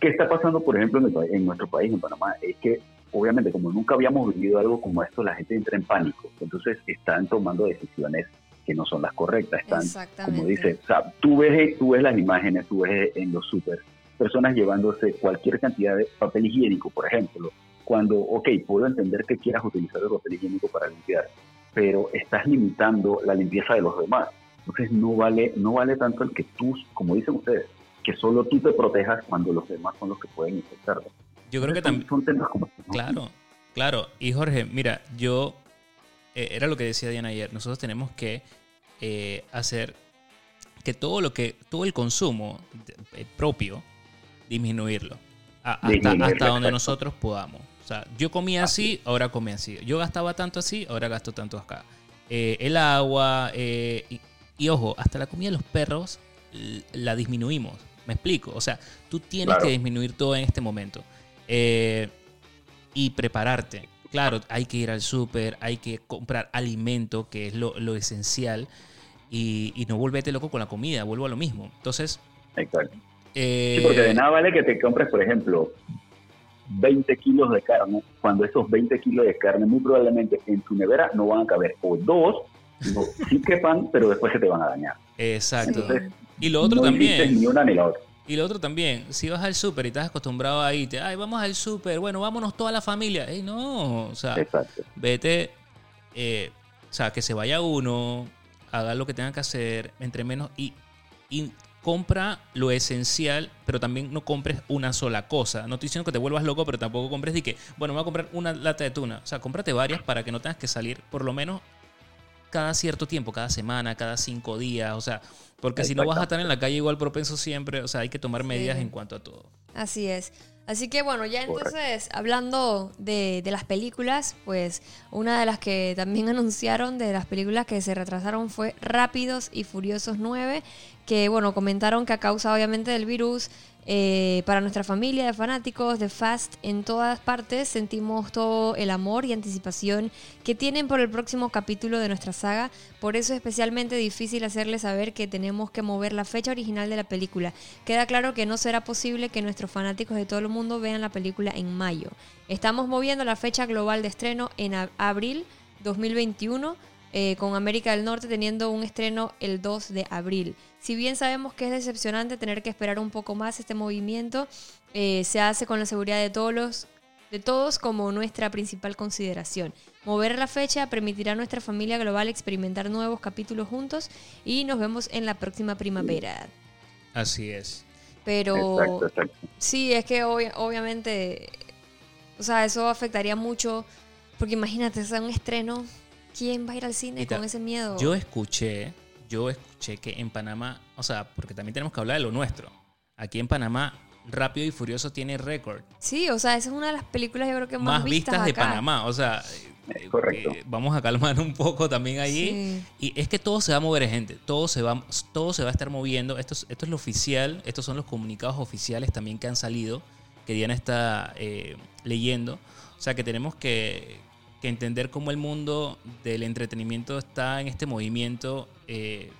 ¿Qué está pasando, por ejemplo, en, el en nuestro país, en Panamá? Es que, obviamente, como nunca habíamos vivido algo como esto, la gente entra en pánico. Entonces, están tomando decisiones que no son las correctas. Están, como dice, o sea, tú ves, tú ves las imágenes, tú ves en los super personas llevándose cualquier cantidad de papel higiénico, por ejemplo, cuando, ok, puedo entender que quieras utilizar el papel higiénico para limpiar, pero estás limitando la limpieza de los demás. Entonces no vale, no vale tanto el que tú, como dicen ustedes, que solo tú te protejas cuando los demás son los que pueden infectarte. Yo creo que también... Claro, claro. Y Jorge, mira, yo... Eh, era lo que decía Diana ayer. Nosotros tenemos que eh, hacer que todo lo que... Todo el consumo eh, propio, disminuirlo. hasta, hasta donde nosotros podamos. O sea, yo comía así, ahora comí así. Yo gastaba tanto así, ahora gasto tanto acá. el agua, y, y, ojo, hasta la comida de los perros la disminuimos. Me explico. O sea, tú tienes que disminuir todo en este momento. Eh, y prepararte. Claro, hay que ir al súper, hay que comprar alimento, que es lo, esencial. Y, no volvete loco con la comida, vuelvo a lo mismo. Entonces. Exacto. Eh, porque de nada vale que te compres, por ejemplo, 20 kilos de carne, cuando esos 20 kilos de carne muy probablemente en tu nevera no van a caber. O dos, no, sí quepan, pero después se te van a dañar. Exacto. Y lo otro también. Y lo otro también, si vas al súper y estás acostumbrado a irte, ay, vamos al súper, bueno, vámonos toda la familia. Ey, no, o sea, vete, eh, o sea, que se vaya uno, haga lo que tenga que hacer, entre menos, y, y compra lo esencial, pero también no compres una sola cosa. No estoy diciendo que te vuelvas loco, pero tampoco compres de que, bueno, me voy a comprar una lata de tuna. O sea, cómprate varias para que no tengas que salir por lo menos cada cierto tiempo, cada semana, cada cinco días, o sea, porque si no vas a estar en la calle igual propenso siempre, o sea, hay que tomar medidas en cuanto a todo. Así es. Así que bueno, ya entonces, hablando de, de, las películas, pues una de las que también anunciaron de las películas que se retrasaron fue Rápidos y Furiosos 9, que bueno, comentaron que a causa obviamente del virus eh, para nuestra familia de fanáticos de Fast en todas partes sentimos todo el amor y anticipación que tienen por el próximo capítulo de nuestra saga. Por eso es especialmente difícil hacerles saber que tenemos que mover la fecha original de la película. Queda claro que no será posible que nuestros fanáticos de todo el mundo vean la película en mayo. Estamos moviendo la fecha global de estreno en abril 2021 eh, con América del Norte teniendo un estreno el 2 de abril. Si bien sabemos que es decepcionante tener que esperar un poco más, este movimiento eh, se hace con la seguridad de todos los de todos como nuestra principal consideración. Mover la fecha permitirá a nuestra familia global experimentar nuevos capítulos juntos y nos vemos en la próxima primavera. Así es. Pero sí, es que obviamente, o sea, eso afectaría mucho, porque imagínate, es un estreno ¿Quién va a ir al cine con ese miedo? Yo escuché, yo escuché que en Panamá, o sea, porque también tenemos que hablar de lo nuestro. Aquí en Panamá, Rápido y Furioso tiene récord. Sí, o sea, esa es una de las películas yo creo que más, más vistas, de Panamá. O sea, Correcto. Eh, vamos a calmar un poco también allí. Y es que todo se va a mover, gente. Todo se va, todo se va a estar moviendo. Esto es, esto es lo oficial. Estos son los comunicados oficiales también que han salido, que Diana está eh, leyendo. O sea que tenemos que, que entender cómo el mundo del entretenimiento está en este movimiento eh,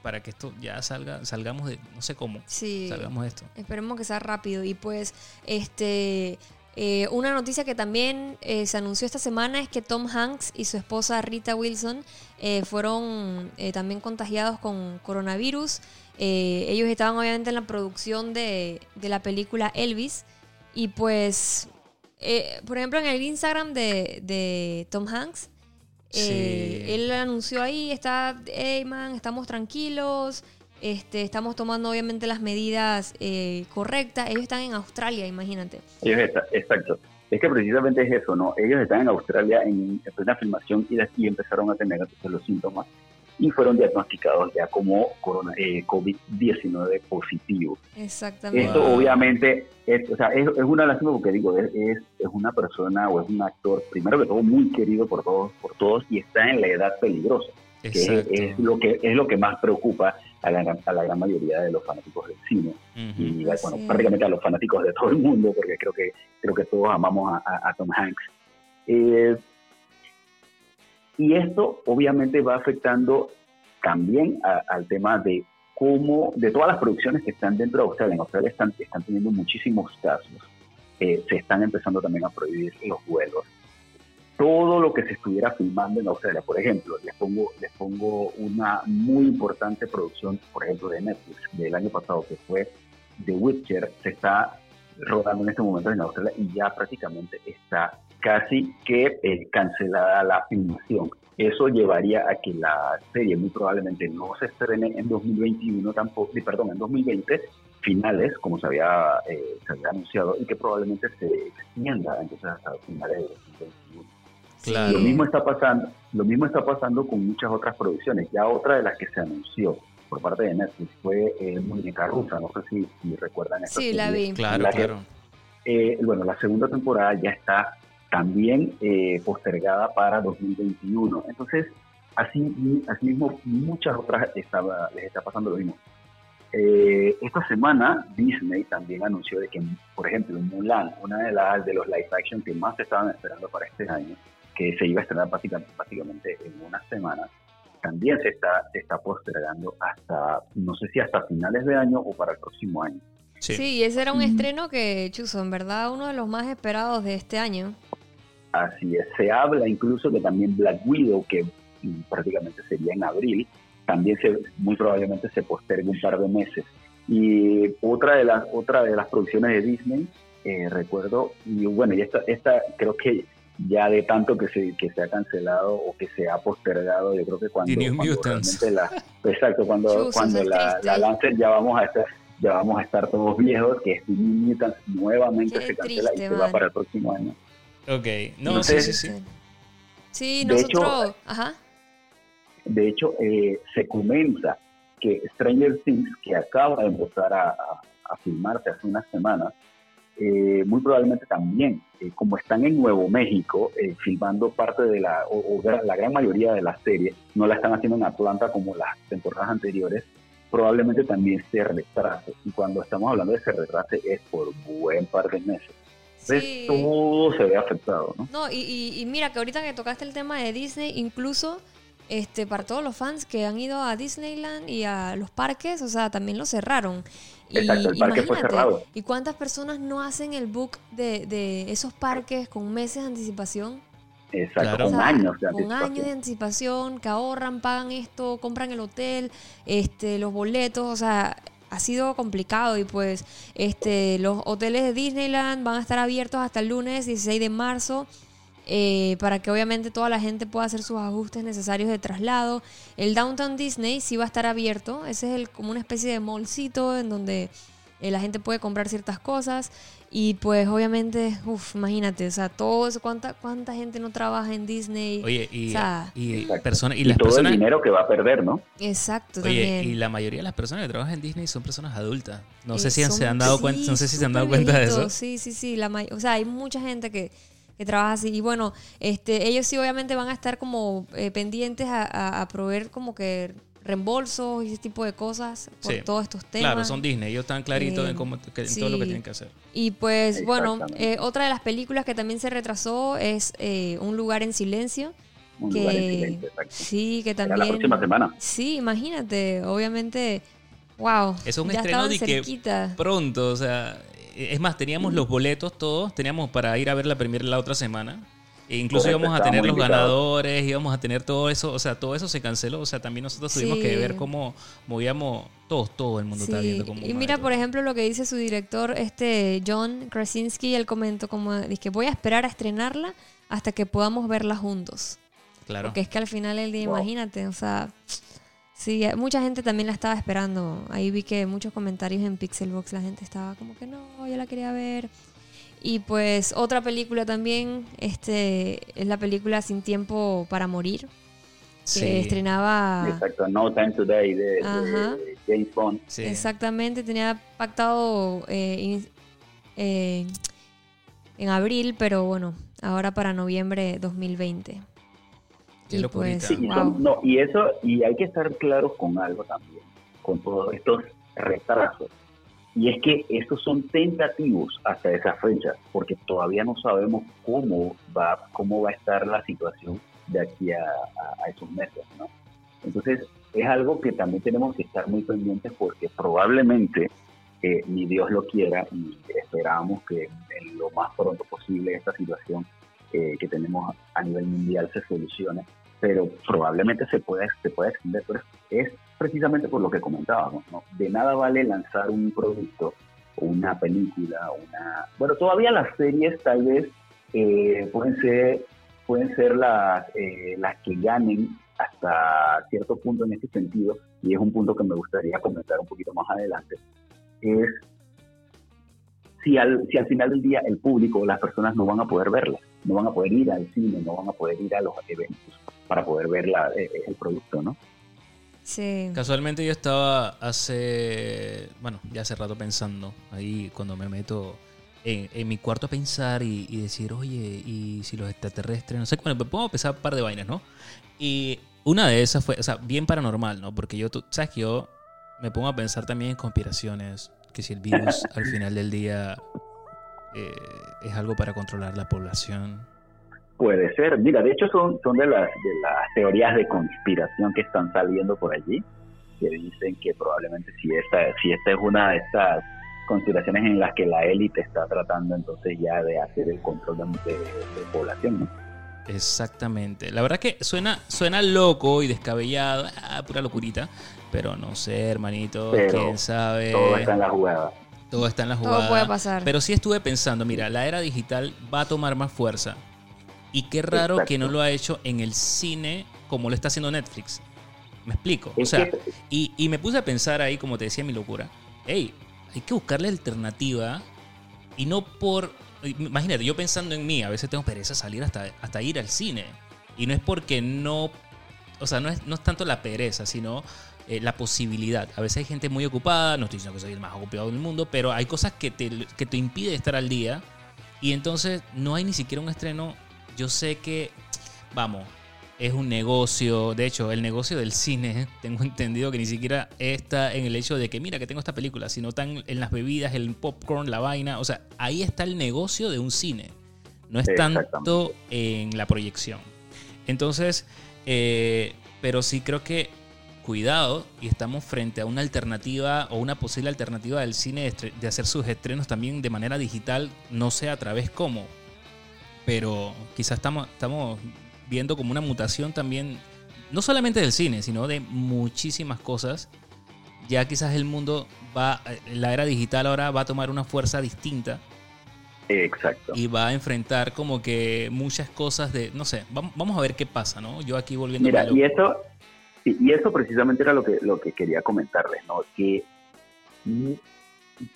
para que esto ya salga, salgamos de, no sé cómo, sí, salgamos de esto. Esperemos que sea rápido y pues, este, eh, una noticia que también eh, se anunció esta semana es que Tom Hanks y su esposa Rita Wilson fueron también contagiados con coronavirus. ellos estaban obviamente en la producción de, de la película Elvis y pues eh, por ejemplo, en el Instagram de, Tom Hanks, eh, él anunció ahí, está, hey man, estamos tranquilos, este, estamos tomando obviamente las medidas eh, correctas. Ellos están en Australia, imagínate. Ellos están, exacto. Es que precisamente es eso, ¿no? Ellos están en Australia en, en plena filmación y de empezaron a tener los síntomas y fueron diagnosticados ya como corona, eh, COVID-19 positivo. Exactamente. Esto obviamente es, o sea, es, una lástima porque digo, es, es, una persona o es un actor, primero que todo, muy querido por todos, por todos y está en la edad peligrosa, que es, lo que es lo que más preocupa a la, a la gran mayoría de los fanáticos del cine y bueno, prácticamente a los fanáticos de todo el mundo, porque creo que creo que todos amamos a, a Tom Hanks. Eh, y esto obviamente va afectando también al tema de cómo, de todas las producciones que están dentro de Australia. En Australia están, están teniendo muchísimos casos. Eh, se están empezando también a prohibir los vuelos. todo lo que se estuviera filmando en Australia. Por ejemplo, les pongo, les pongo una muy importante producción, por ejemplo, de Netflix del año pasado, que fue The Witcher, se está rodando en este momento en Australia y ya prácticamente está casi que eh, cancelada la filmación. Eso llevaría a que la serie muy probablemente no se estrene en 2021 tampoco, perdón, en 2020 finales, como se había, eh, se había anunciado, y que probablemente se extienda entonces hasta finales de 2021. Lo mismo está pasando, lo mismo está pasando con muchas otras producciones. Ya otra de las que se anunció por parte de Netflix fue eh, Muñeca Rusa. No sé si, recuerdan esta Sí, la vi. Claro, claro. Eh, bueno, la segunda temporada ya está también eh, postergada para 2021. Entonces, así, así mismo, muchas otras estaba, les está pasando lo mismo. Eh, esta semana Disney también anunció de que, por ejemplo, Mulan, una de las de los live action que más se estaban esperando para este año, que se iba a estrenar básicamente, en una semana, también se está, se está postergando hasta, no sé si hasta finales de año o para el próximo año. Sí, ese era un estreno que, Chuzo, en verdad uno de los más esperados de este año. Así es, se habla incluso que también Black Widow, que prácticamente sería en abril, también se, muy probablemente se postergue un par de meses. Y otra de las, otra de las producciones de Disney, eh, recuerdo, y bueno, y esta, esta creo que ya de tanto que se, que se ha cancelado o que se ha postergado, yo creo que cuando, cuando la, exacto, cuando, cuando la, la lancen ya vamos a estar ya vamos a estar todos viejos, que Steve Mutant nuevamente se cancela y se va para el próximo año. Ok, no, sí, sí, sí. Sí, nosotros, ajá. De hecho, eh, se comenta que Stranger Things, que acaba de empezar a, a filmarse hace unas semanas, eh, muy probablemente también, eh, como están en Nuevo México, eh, filmando parte de la, o, la gran mayoría de la serie, no la están haciendo en Atlanta como las temporadas anteriores, probablemente también se retrase. Y cuando estamos hablando de se retrase es por buen par de meses. Entonces todo se ve afectado, ¿no? No, y, y mira que ahorita que tocaste el tema de Disney, incluso este, para todos los fans que han ido a Disneyland y a los parques, o sea, también lo cerraron. Exacto, el parque fue cerrado. ¿Y cuántas personas no hacen el book de, de esos parques con meses de anticipación? Exacto, con años de anticipación. Con años de anticipación, que ahorran, pagan esto, compran el hotel, este, los boletos, o sea, ha sido complicado y pues este, los hoteles de Disneyland van a estar abiertos hasta el lunes 16 de marzo eh, para que obviamente toda la gente pueda hacer sus ajustes necesarios de traslado. El Downtown Disney sí va a estar abierto, ese es el, como una especie de mallcito en donde eh, la gente puede comprar ciertas cosas y pues obviamente, uff, imagínate, o sea, todo eso, ¿cuánta, cuánta gente no trabaja en Disney? Oye, y, y, y, las todo el dinero que va a perder, ¿no? Exacto, Oye, y la mayoría de las personas que trabajan en Disney son personas adultas. No sé si se han dado cuenta, no sé si se han dado cuenta de eso. Sí, sí, sí, la o sea, hay mucha gente que que trabaja así. Y bueno, este, ellos sí obviamente van a estar como eh, pendientes a, proveer como que reembolsos y ese tipo de cosas por todos estos temas. Claro, son Disney, ellos están claritos en, cómo, todo lo que tienen que hacer. Y pues bueno, eh, otra de las películas que también se retrasó es eh, Un lugar en silencio. Un que, lugar en silencio, Sí, que también... la próxima semana. Sí, imagínate, obviamente... Wow. Es un estreno de que pronto, o sea, es más, teníamos los boletos todos, teníamos para ir a ver la premier la otra semana. E incluso íbamos a tener los ganadores, íbamos a tener todo eso, o sea, todo eso se canceló, o sea, también nosotros tuvimos que ver cómo movíamos, todos, todo el mundo está viendo cómo Y mira, por ejemplo, lo que dice su director, este John Krasinski, él comentó como, dice voy a esperar a estrenarla hasta que podamos verla juntos. Claro. Porque es que al final el día, imagínate, o sea, Sí, mucha gente también la estaba esperando. Ahí vi que muchos comentarios en Pixelbox la gente estaba como que no, yo la quería ver. Y pues otra película también, este, es la película Sin Tiempo para Morir, que estrenaba... Exacto, No Time Today de, James Bond. Exactamente, tenía pactado eh, eh, en abril, pero bueno, ahora para noviembre 2020. Y, pues, no, y eso, y hay que estar claros con algo también, con todos estos retrasos. Y es que estos son tentativos hasta esa fecha, porque todavía no sabemos cómo va, cómo va a estar la situación de aquí a, esos meses, ¿no? Entonces, es algo que también tenemos que estar muy pendientes porque probablemente, eh, ni Dios lo quiera, y esperamos que en lo más pronto posible esta situación eh, que tenemos a nivel mundial se solucione, pero probablemente se pueda, se extender, pero es precisamente por lo que comentábamos, ¿no? De nada vale lanzar un producto una película, una... Bueno, todavía las series tal vez eh, pueden ser, pueden ser las, eh, las que ganen hasta cierto punto en este sentido, y es un punto que me gustaría comentar un poquito más adelante, es si al, si al final del día el público, las personas no van a poder verla, no van a poder ir al cine, no van a poder ir a los eventos para poder ver la, eh, el producto, ¿no? Casualmente yo estaba hace, bueno, ya hace rato pensando, ahí cuando me meto en, mi cuarto a pensar y, decir, oye, y si los extraterrestres, no sé, bueno, pongo a pensar un par de vainas, ¿no? Y una de esas fue, o sea, bien paranormal, ¿no? Porque yo, sabes que yo me pongo a pensar también en conspiraciones, que si el virus al final del día eh, es algo para controlar la población. Puede ser. Mira, de hecho son, son de, las, de las teorías de conspiración que están saliendo por allí, que dicen que probablemente si esta, si esta es una de estas conspiraciones en las que la élite está tratando entonces ya de hacer el control de, población, Exactamente. La verdad que suena, suena loco y descabellado, ah, pura locurita, pero no sé, hermanito, quién sabe. Todo está en la jugada. Todo está en la jugada. Todo puede pasar. Pero sí estuve pensando, mira, la era digital va a tomar más fuerza. Y qué raro que no lo ha hecho en el cine como lo está haciendo Netflix. Me explico. O sea, y, y, me puse a pensar ahí, como te decía, mi locura. Hey, hay que buscarle alternativa y no por. Imagínate, yo pensando en mí, a veces tengo pereza salir hasta, hasta ir al cine. Y no es porque no. O sea, no es, no es tanto la pereza, sino eh, la posibilidad. A veces hay gente muy ocupada, no estoy diciendo que soy el más ocupado del mundo, pero hay cosas que te, que te impiden estar al día. Y entonces no hay ni siquiera un estreno yo sé que, vamos, es un negocio. De hecho, el negocio del cine, tengo entendido que ni siquiera está en el hecho de que, mira, que tengo esta película, sino están en las bebidas, el popcorn, la vaina. O sea, ahí está el negocio de un cine. No es tanto en la proyección. Entonces, eh, pero sí creo que cuidado y estamos frente a una alternativa o una posible alternativa del cine de hacer sus estrenos también de manera digital, no sé a través cómo, pero quizás estamos, estamos viendo como una mutación también, no solamente del cine, sino de muchísimas cosas. Ya quizás el mundo va, la era digital ahora va a tomar una fuerza distinta. Exacto. Y va a enfrentar como que muchas cosas de, no sé, vamos, a ver qué pasa, ¿no? Yo aquí volviendo Mira, y eso, y eso precisamente era lo que, lo que quería comentarles, ¿no? Que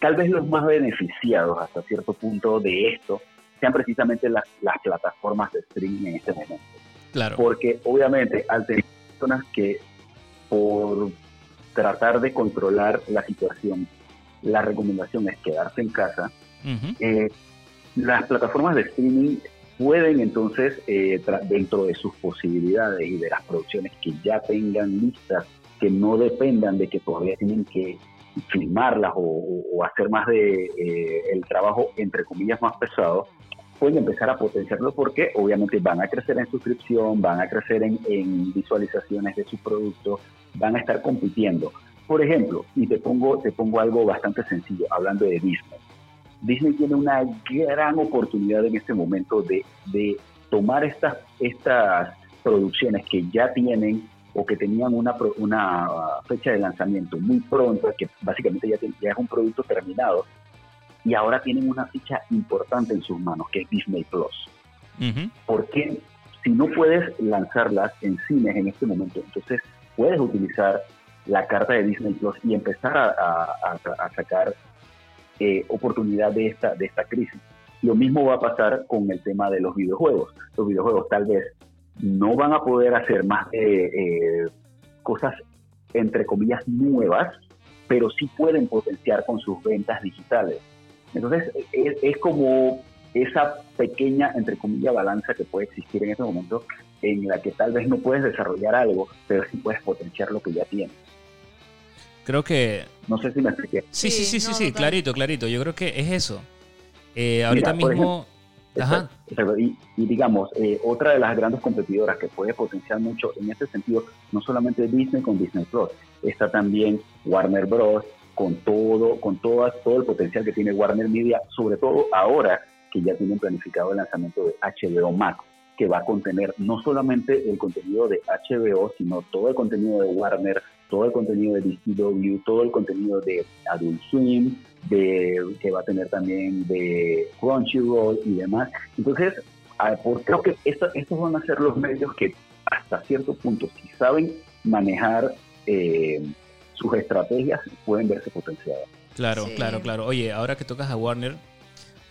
tal vez los más beneficiados hasta cierto punto de esto sean precisamente las, las plataformas de streaming en este momento. Claro. Porque obviamente al tener personas que por tratar de controlar la situación, la recomendación es quedarse en casa, eh, las plataformas de streaming pueden entonces, eh, dentro de sus posibilidades y de las producciones que ya tengan listas, que no dependan de que todavía tienen que filmarlas o, hacer más de eh, el trabajo entre comillas más pesado, pueden empezar a potenciarlo porque obviamente van a crecer en suscripción, van a crecer en, visualizaciones de sus productos, van a estar compitiendo. Por ejemplo, y te pongo, te pongo algo bastante sencillo, hablando de Disney. Disney tiene una gran oportunidad en este momento de, de tomar estas, estas producciones que ya tienen o que tenían una, una fecha de lanzamiento muy pronto, que básicamente ya, ya es un producto terminado, y ahora tienen una ficha importante en sus manos, que es Disney Plus. Porque si no puedes lanzarlas en cines en este momento, entonces puedes utilizar la carta de Disney Plus y empezar a, sacar eh, oportunidad de esta, de esta crisis. Lo mismo va a pasar con el tema de los videojuegos. Los videojuegos tal vez no van a poder hacer más de eh, cosas, entre comillas, nuevas, pero sí pueden potenciar con sus ventas digitales. Entonces, es, como esa pequeña, entre comillas, balanza que puede existir en este momento en la que tal vez no puedes desarrollar algo, pero sí puedes potenciar lo que ya tienes. Creo que... No sé si me expliqué. Sí, sí, sí, sí, sí, clarito, clarito. Yo creo que es eso. Eh, ahorita mismo... Ajá. Y, digamos, eh, otra de las grandes competidoras que puede potenciar mucho en este sentido, no solamente Disney con Disney Plus, está también Warner Bros., con todo, con todas, todo el potencial que tiene Warner Media, sobre todo ahora que ya tienen planificado el lanzamiento de HBO Max, que va a contener no solamente el contenido de HBO, sino todo el contenido de Warner, todo el contenido de DCW, todo el contenido de Adult Swim, de, que va a tener también de Crunchyroll y demás. Entonces, creo que estos, van a ser los medios que hasta cierto punto, si saben manejar eh, sus estrategias, pueden verse potenciadas. Claro, claro, claro. Oye, ahora que tocas a Warner,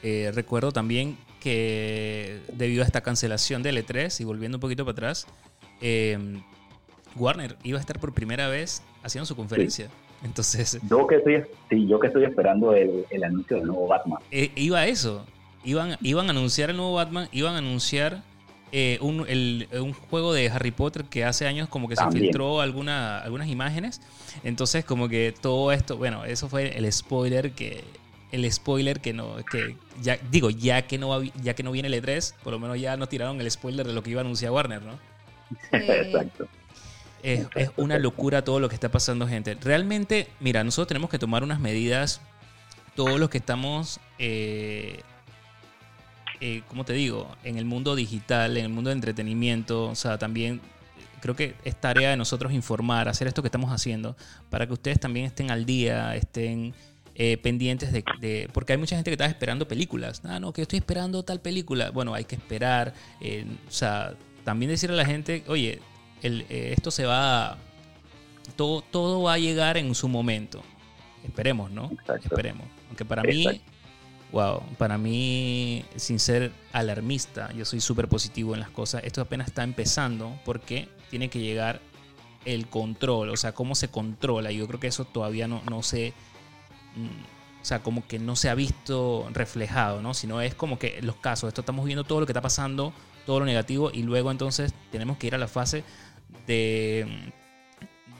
eh, recuerdo también que debido a esta cancelación de L3 y volviendo un poquito para atrás, eh, Warner iba a estar por primera vez haciendo su conferencia. Entonces. Yo que estoy, sí, yo que estoy esperando el, anuncio del nuevo Batman. Eh, iba a eso. Iban, iban a anunciar el nuevo Batman, iban a anunciar eh, un, juego de Harry Potter que hace años como que se filtró alguna, algunas imágenes. Entonces, como que todo esto, bueno, eso fue el spoiler que. El spoiler que no, que ya, digo, ya que no ya que no viene el E3, por lo menos ya nos tiraron el spoiler de lo que iba a anunciar Warner, ¿no? Exacto es, una locura todo lo que está pasando, gente. Realmente, mira, nosotros tenemos que tomar unas medidas, todos los que estamos, eh, eh, ¿cómo te digo? En el mundo digital, en el mundo de entretenimiento, o sea, también creo que es tarea de nosotros informar, hacer esto que estamos haciendo, para que ustedes también estén al día, estén eh, pendientes de, Porque hay mucha gente que está esperando películas. Ah, no, que estoy esperando tal película. Bueno, hay que esperar. o sea, también decirle a la gente, oye, eh, esto se va, todo, todo va a llegar en su momento. Esperemos, ¿no? Esperemos. Aunque para mí, wow, para mí, sin ser alarmista, yo soy súper positivo en las cosas. Esto apenas está empezando porque tiene que llegar el control, o sea, cómo se controla. Yo creo que eso todavía no, no se... Mm, o sea, como que no se ha visto reflejado, ¿no? Sino es como que los casos, esto estamos viendo todo lo que está pasando, todo lo negativo, y luego entonces tenemos que ir a la fase de,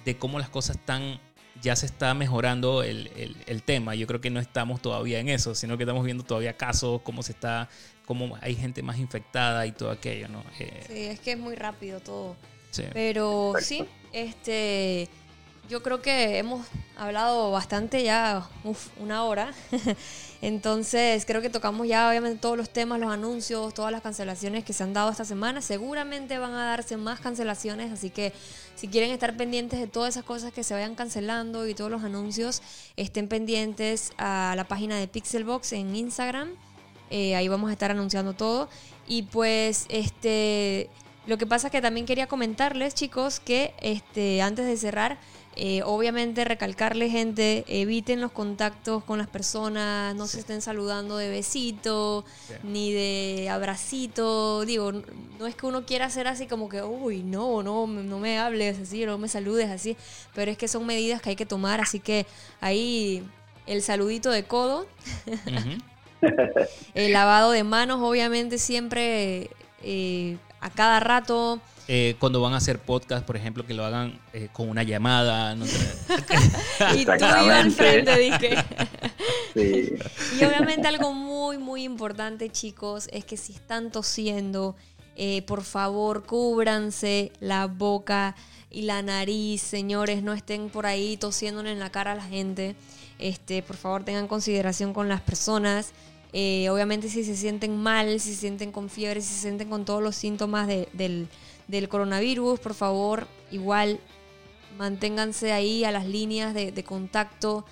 de cómo las cosas están, ya se está mejorando el, tema. Yo creo que no estamos todavía en eso, sino que estamos viendo todavía casos, cómo se está, cómo hay gente más infectada y todo aquello, ¿no? Eh, sí, es que es muy rápido todo. Pero sí, este yo creo que hemos hablado bastante ya, una hora. Entonces, creo que tocamos ya obviamente todos los temas, los anuncios, todas las cancelaciones que se han dado esta semana. Seguramente van a darse más cancelaciones, así que si quieren estar pendientes de todas esas cosas que se vayan cancelando y todos los anuncios, estén pendientes a la página de Pixelbox en Instagram. Eh, ahí vamos a estar anunciando todo. Y pues, este, lo que pasa es que también quería comentarles, chicos, que este, antes de cerrar, eh, obviamente recalcarle gente, eviten los contactos con las personas, no se estén saludando de besito, ni de abracito. Digo, no es que uno quiera hacer así como que, uy, no, no, no me hables así, no me saludes así, pero es que son medidas que hay que tomar, así que ahí el saludito de codo, el lavado de manos, obviamente siempre eh, a cada rato. Eh, cuando van a hacer podcast, por ejemplo, que lo hagan eh, con una llamada. y tú al frente, dije. Y obviamente algo muy, muy importante, chicos, es que si están tosiendo, eh, por favor, cúbranse la boca y la nariz, señores, no estén por ahí tosiéndole en la cara a la gente. Este, por favor, tengan consideración con las personas. obviamente si se sienten mal, si se sienten con fiebre, si se sienten con todos los síntomas del, del coronavirus, por favor, igual manténganse ahí a las líneas de, contacto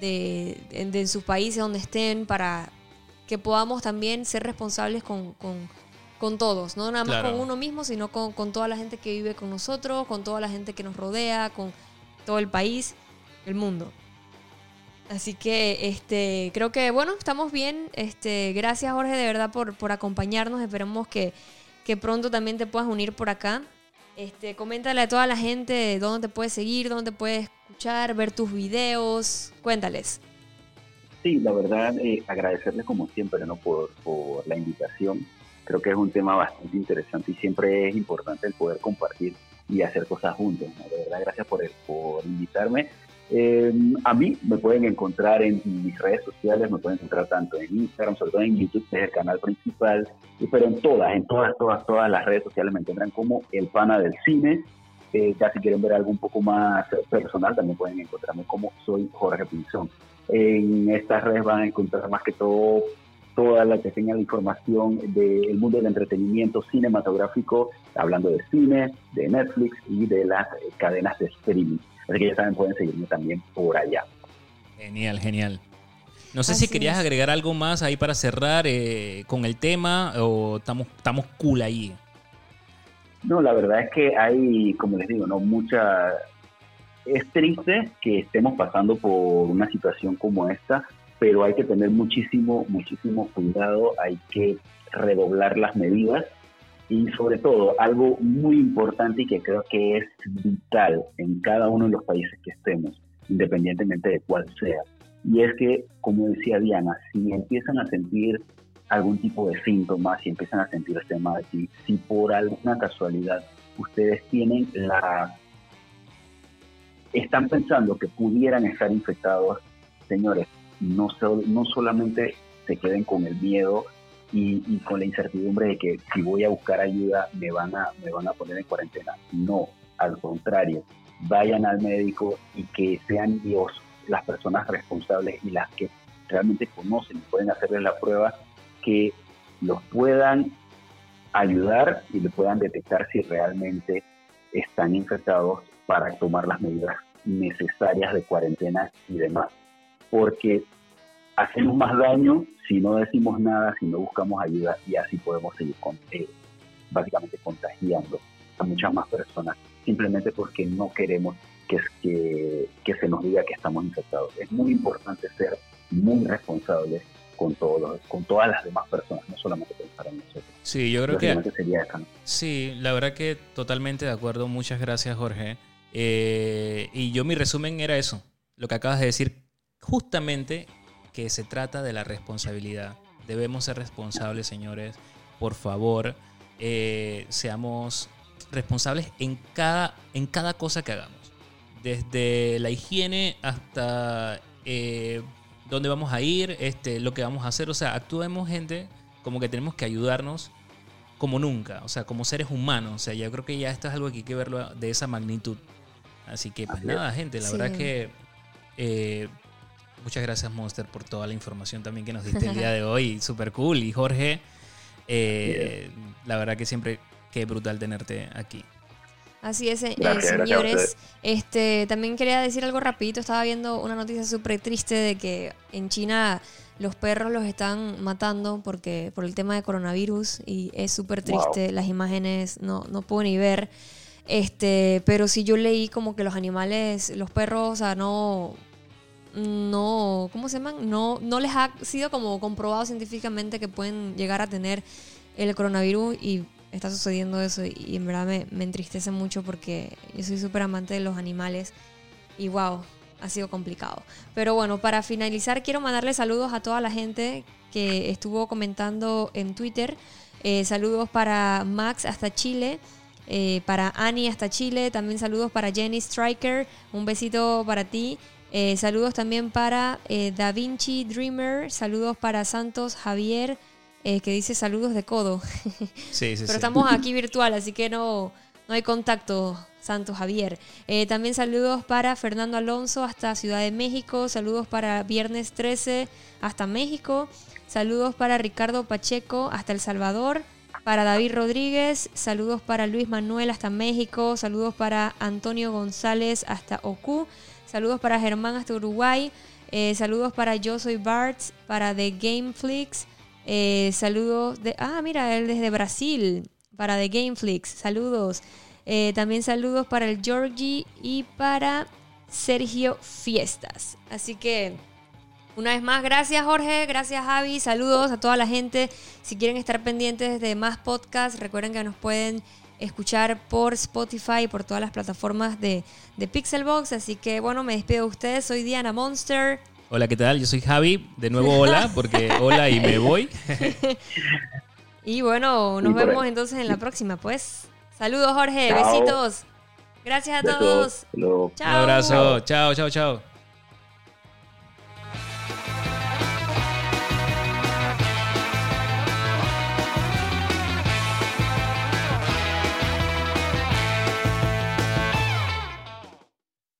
de, sus países donde estén para que podamos también ser responsables con, todos, no nada más con uno mismo, sino con, con, toda la gente que vive con nosotros, con toda la gente que nos rodea, con todo el país, el mundo. Así que este creo que bueno, estamos bien. Este, gracias Jorge de verdad por, por acompañarnos. Esperemos que que pronto también te puedas unir por acá. Este, coméntale a toda la gente dónde te puedes seguir, dónde puedes escuchar, ver tus videos. Cuéntales. Sí, la verdad, eh, agradecerles como siempre ¿no? por, la invitación. Creo que es un tema bastante interesante y siempre es importante el poder compartir y hacer cosas juntos. De verdad, gracias por, el, por invitarme eh, a mí me pueden encontrar en mis redes sociales, me pueden encontrar tanto en Instagram, sobre todo en YouTube, que es el canal principal, pero en todas, en todas, todas, todas las redes sociales me encuentran como el pana del cine. Eh, ya si quieren ver algo un poco más personal, también pueden encontrarme como soy Jorge Pinzón. En estas redes van a encontrar más que todo toda la que tenga la información del mundo del entretenimiento cinematográfico, hablando de cine, de Netflix y de las cadenas de streaming. Así que ya saben, pueden seguirme también por allá. Genial, genial. No sé si querías agregar algo más ahí para cerrar eh, con el tema o estamos, estamos cool ahí. No, la verdad es que hay, como les digo, no mucha. Es triste que estemos pasando por una situación como esta, pero hay que tener muchísimo, muchísimo cuidado, hay que redoblar las medidas y sobre todo algo muy importante y que creo que es vital en cada uno de los países que estemos, independientemente de cuál sea, y es que, como decía Diana, si empiezan a sentir algún tipo de síntomas, si empiezan a sentir este mal, si, si por alguna casualidad ustedes tienen la... están pensando que pudieran estar infectados, señores, no, no solamente se queden con el miedo y, con la incertidumbre de que si voy a buscar ayuda me van a, me van a poner en cuarentena. No, al contrario, vayan al médico y que sean Dios las personas responsables y las que realmente conocen y pueden hacerles la prueba, que los puedan ayudar y le puedan detectar si realmente están infectados para tomar las medidas necesarias de cuarentena y demás. Porque hacemos más daño si no decimos nada, si no buscamos ayuda y así podemos seguir con, eh, básicamente contagiando a muchas más personas, simplemente porque no queremos que, que, se nos diga que estamos infectados. Es muy importante ser muy responsables con todos con todas las demás personas, no solamente pensar en nosotros. Sí, yo creo que sería Sí, la verdad que totalmente de acuerdo. Muchas gracias, Jorge. Eh, y yo mi resumen era eso, lo que acabas de decir, justamente que se trata de la responsabilidad. Debemos ser responsables, señores. Por favor, eh, seamos responsables en cada, en cada cosa que hagamos desde la higiene hasta eh, dónde vamos a ir, este, lo que vamos a hacer. O sea, actuemos gente como que tenemos que ayudarnos como nunca, o sea, como seres humanos. O sea, yo creo que ya esto es algo que hay que verlo de esa magnitud. Así que, pues nada, gente, la verdad que eh, muchas gracias, Monster, por toda la información también que nos diste el día de hoy. Súper cool. Y Jorge, eh, la verdad que siempre, qué brutal tenerte aquí. Así es, eh, señores. Este, también quería decir algo rapidito. Estaba viendo una noticia súper triste de que en China los perros los están matando porque por el tema de coronavirus y es súper triste. Las imágenes no, no puedo ni ver. Este, pero sí yo leí como que los animales, los perros, o sea, no, no, ¿cómo se llaman? No, no les ha sido como comprobado científicamente que pueden llegar a tener el coronavirus y está sucediendo eso y, en verdad me, entristece mucho porque yo soy súper amante de los animales y wow, ha sido complicado. Pero bueno, para finalizar quiero mandarle saludos a toda la gente que estuvo comentando en Twitter. Eh, saludos para Max hasta Chile. Eh, para Annie hasta Chile, también saludos para Jenny Striker, un besito para ti, eh, saludos también para Da Vinci Dreamer, saludos para Santos Javier, eh, que dice saludos de codo. Sí, sí, Pero estamos aquí virtual, así que no, no hay contacto, Santo Javier. Eh, también saludos para Fernando Alonso hasta Ciudad de México. Saludos para Viernes 13 hasta México. Saludos para Ricardo Pacheco hasta El Salvador. Para David Rodríguez. Saludos para Luis Manuel hasta México. Saludos para Antonio González hasta Ocu. Saludos para Germán hasta Uruguay. Eh, saludos para Yo Soy Barts. Para The Gameflix. Eh, saludos de. Ah, mira, él desde Brasil. Para The Gameflix. Saludos. Eh, también saludos para el Georgie y para Sergio Fiestas. Así que. Una vez más, gracias Jorge, gracias Javi, saludos a toda la gente. Si quieren estar pendientes de más podcasts, recuerden que nos pueden escuchar por Spotify y por todas las plataformas de, de Pixelbox. Así que bueno, me despido de ustedes. Soy Diana Monster. Hola, ¿qué tal? Yo soy Javi. De nuevo, hola, porque hola y me voy. y bueno, nos vemos entonces en la próxima, pues. Saludos, Jorge. Besitos. Gracias a todos. Chao. Un abrazo. Chao, chao, chao.